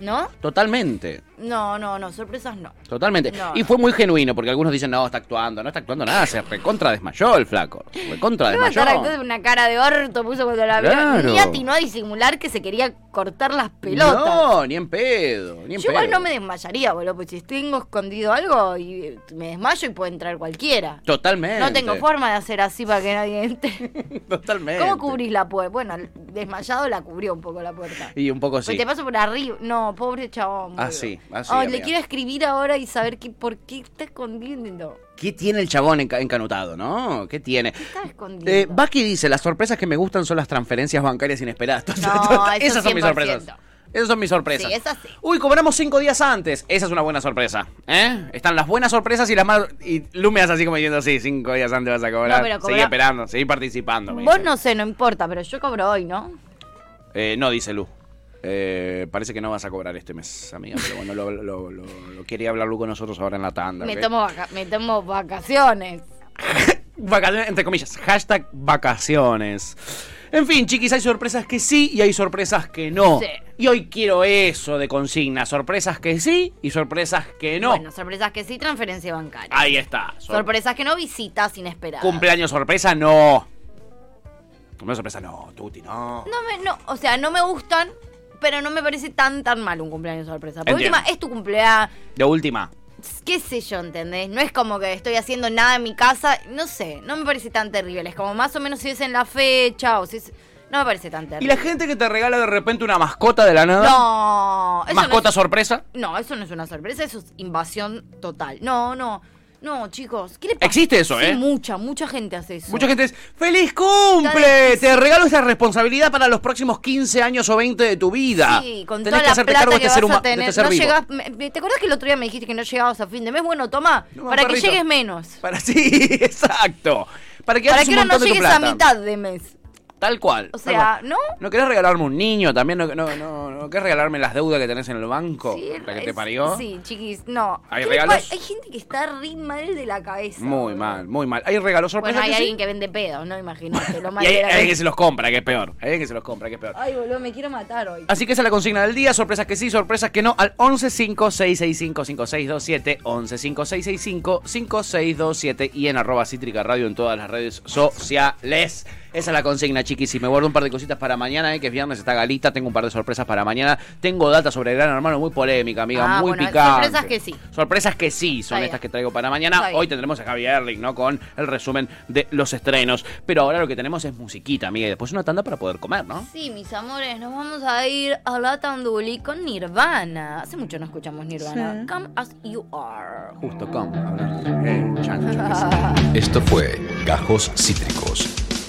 ¿No? Totalmente. No, no, no, sorpresas no. Totalmente. No, y fue muy genuino, porque algunos dicen, no, está actuando. No está actuando nada, se recontra desmayó el flaco. Recontra estar desmayó. actuando una cara de orto puso cuando la vio. Claro. Ni atinó a disimular que se quería cortar las pelotas. No, ni en pedo, ni en Yo igual no me desmayaría, boludo, porque si tengo escondido algo y eh, me desmayo y puede entrar cualquiera. Totalmente. No tengo forma de hacer así para que nadie entre. Totalmente. ¿Cómo cubrís la puerta? Bueno, desmayado la cubrió un poco la puerta. Y un poco Pues sí. te paso por arriba. No, pobre chabón. boludo. Así, así. Ay, le quiero escribir ahora y saber qué, por qué está escondiendo. ¿Qué tiene el chabón enca- encanutado, no? ¿Qué tiene? Está escondiendo. Eh, Baki dice, las sorpresas que me gustan son las transferencias bancarias inesperadas. No, Esas son mis 100%. sorpresas. Esas son mis sorpresas. Sí, es así. Uy, cobramos cinco días antes. Esa es una buena sorpresa. ¿eh? Están las buenas sorpresas y las malas. Y Lu me hace así como diciendo, sí, cinco días antes vas a cobrar. No, pero Seguí esperando, seguí participando. Vos dice. no sé, no importa, pero yo cobro hoy, ¿no? Eh, no, dice Lu. Eh, parece que no vas a cobrar este mes, amiga. Pero bueno, lo, lo- lo- lo quería hablar Lu con nosotros ahora en la tanda. Me tomo, vaca- me tomo vacaciones. Vacaciones, entre comillas. Hashtag vacaciones. En fin, chiquis, hay sorpresas que sí y hay sorpresas que no. Sí. Y hoy quiero eso de consigna. Sorpresas que sí y sorpresas que no. Bueno, sorpresas que sí, transferencia bancaria. Ahí está. Sor- sorpresas que no, visitas inesperadas. Cumpleaños sorpresa, no. Cumpleaños sorpresa, no. Tuti, no. No me, no, o sea, no me gustan, pero no me parece tan tan mal un cumpleaños sorpresa. Por Entiendo. última, es tu cumpleaños, De última. qué sé yo, ¿entendés? No es como que estoy haciendo nada en mi casa, no sé, no me parece tan terrible. Es como más o menos si es en la fecha o si es... No me parece tan ¿Y terrible. la gente que te regala de repente una mascota de la nada? No, ¿Mascota no es- sorpresa? No, eso no es una sorpresa, eso es invasión total. No, no, no, chicos. ¿qué le pasa? Existe eso, Sí, ¿eh? mucha, mucha gente hace eso. Mucha gente es ¡Feliz cumple! Te regalo esa responsabilidad para los próximos 15 años o 20 de tu vida. Sí, con Tenés toda que la hacerte plata cargo de que este ser a de tener. este ser no vivo. llegás, me- me- ¿Te acuerdas que el otro día me dijiste que no llegabas a fin de mes? Bueno, toma, No, para que llegues menos. Para sí, exacto. Para que Para que ahora no de llegues a mitad de mes. Tal cual. O sea, cual. ¿no? ¿No querés regalarme un niño también? ¿No, no, no, no querés regalarme las deudas que tenés en el banco? ¿La que te parió? Sí, chiquis, no. ¿Hay ¿Qué le regalos? Hay gente que está re mal de la cabeza. Muy mal, muy mal. ¿Hay regalos Bueno, sorpresas hay sí? alguien que vende pedos, ¿no? Imagínate, lo mal Y hay, alguien que se los compra, que es peor. Hay alguien que se los compra, que es peor. Ay, boludo, me quiero matar hoy. Así que esa es la consigna del día. Sorpresas que sí, sorpresas que no. Al 11 5665 5627 11 5665 5627 y en arroba cítrica radio en todas las redes sociales. Esa es la consigna, chiquis. Y me guardo un par de cositas para mañana, eh, que es viernes, está Galita. Tengo un par de sorpresas para mañana. Tengo data sobre Gran Hermano muy polémica, amiga, Ah, muy bueno, picante. sorpresas que sí. Sorpresas que sí, son Está estas bien. que traigo para mañana. Está bien. Hoy tendremos a Javi Erling, ¿no? Con el resumen de los estrenos. Pero ahora lo que tenemos es musiquita, amiga, y después una tanda para poder comer, ¿no? Sí, mis amores, nos vamos a ir a la Tanduli con Nirvana. Hace mucho no escuchamos Nirvana. Come as you are. Justo que sí. Esto fue Gajos Cítricos.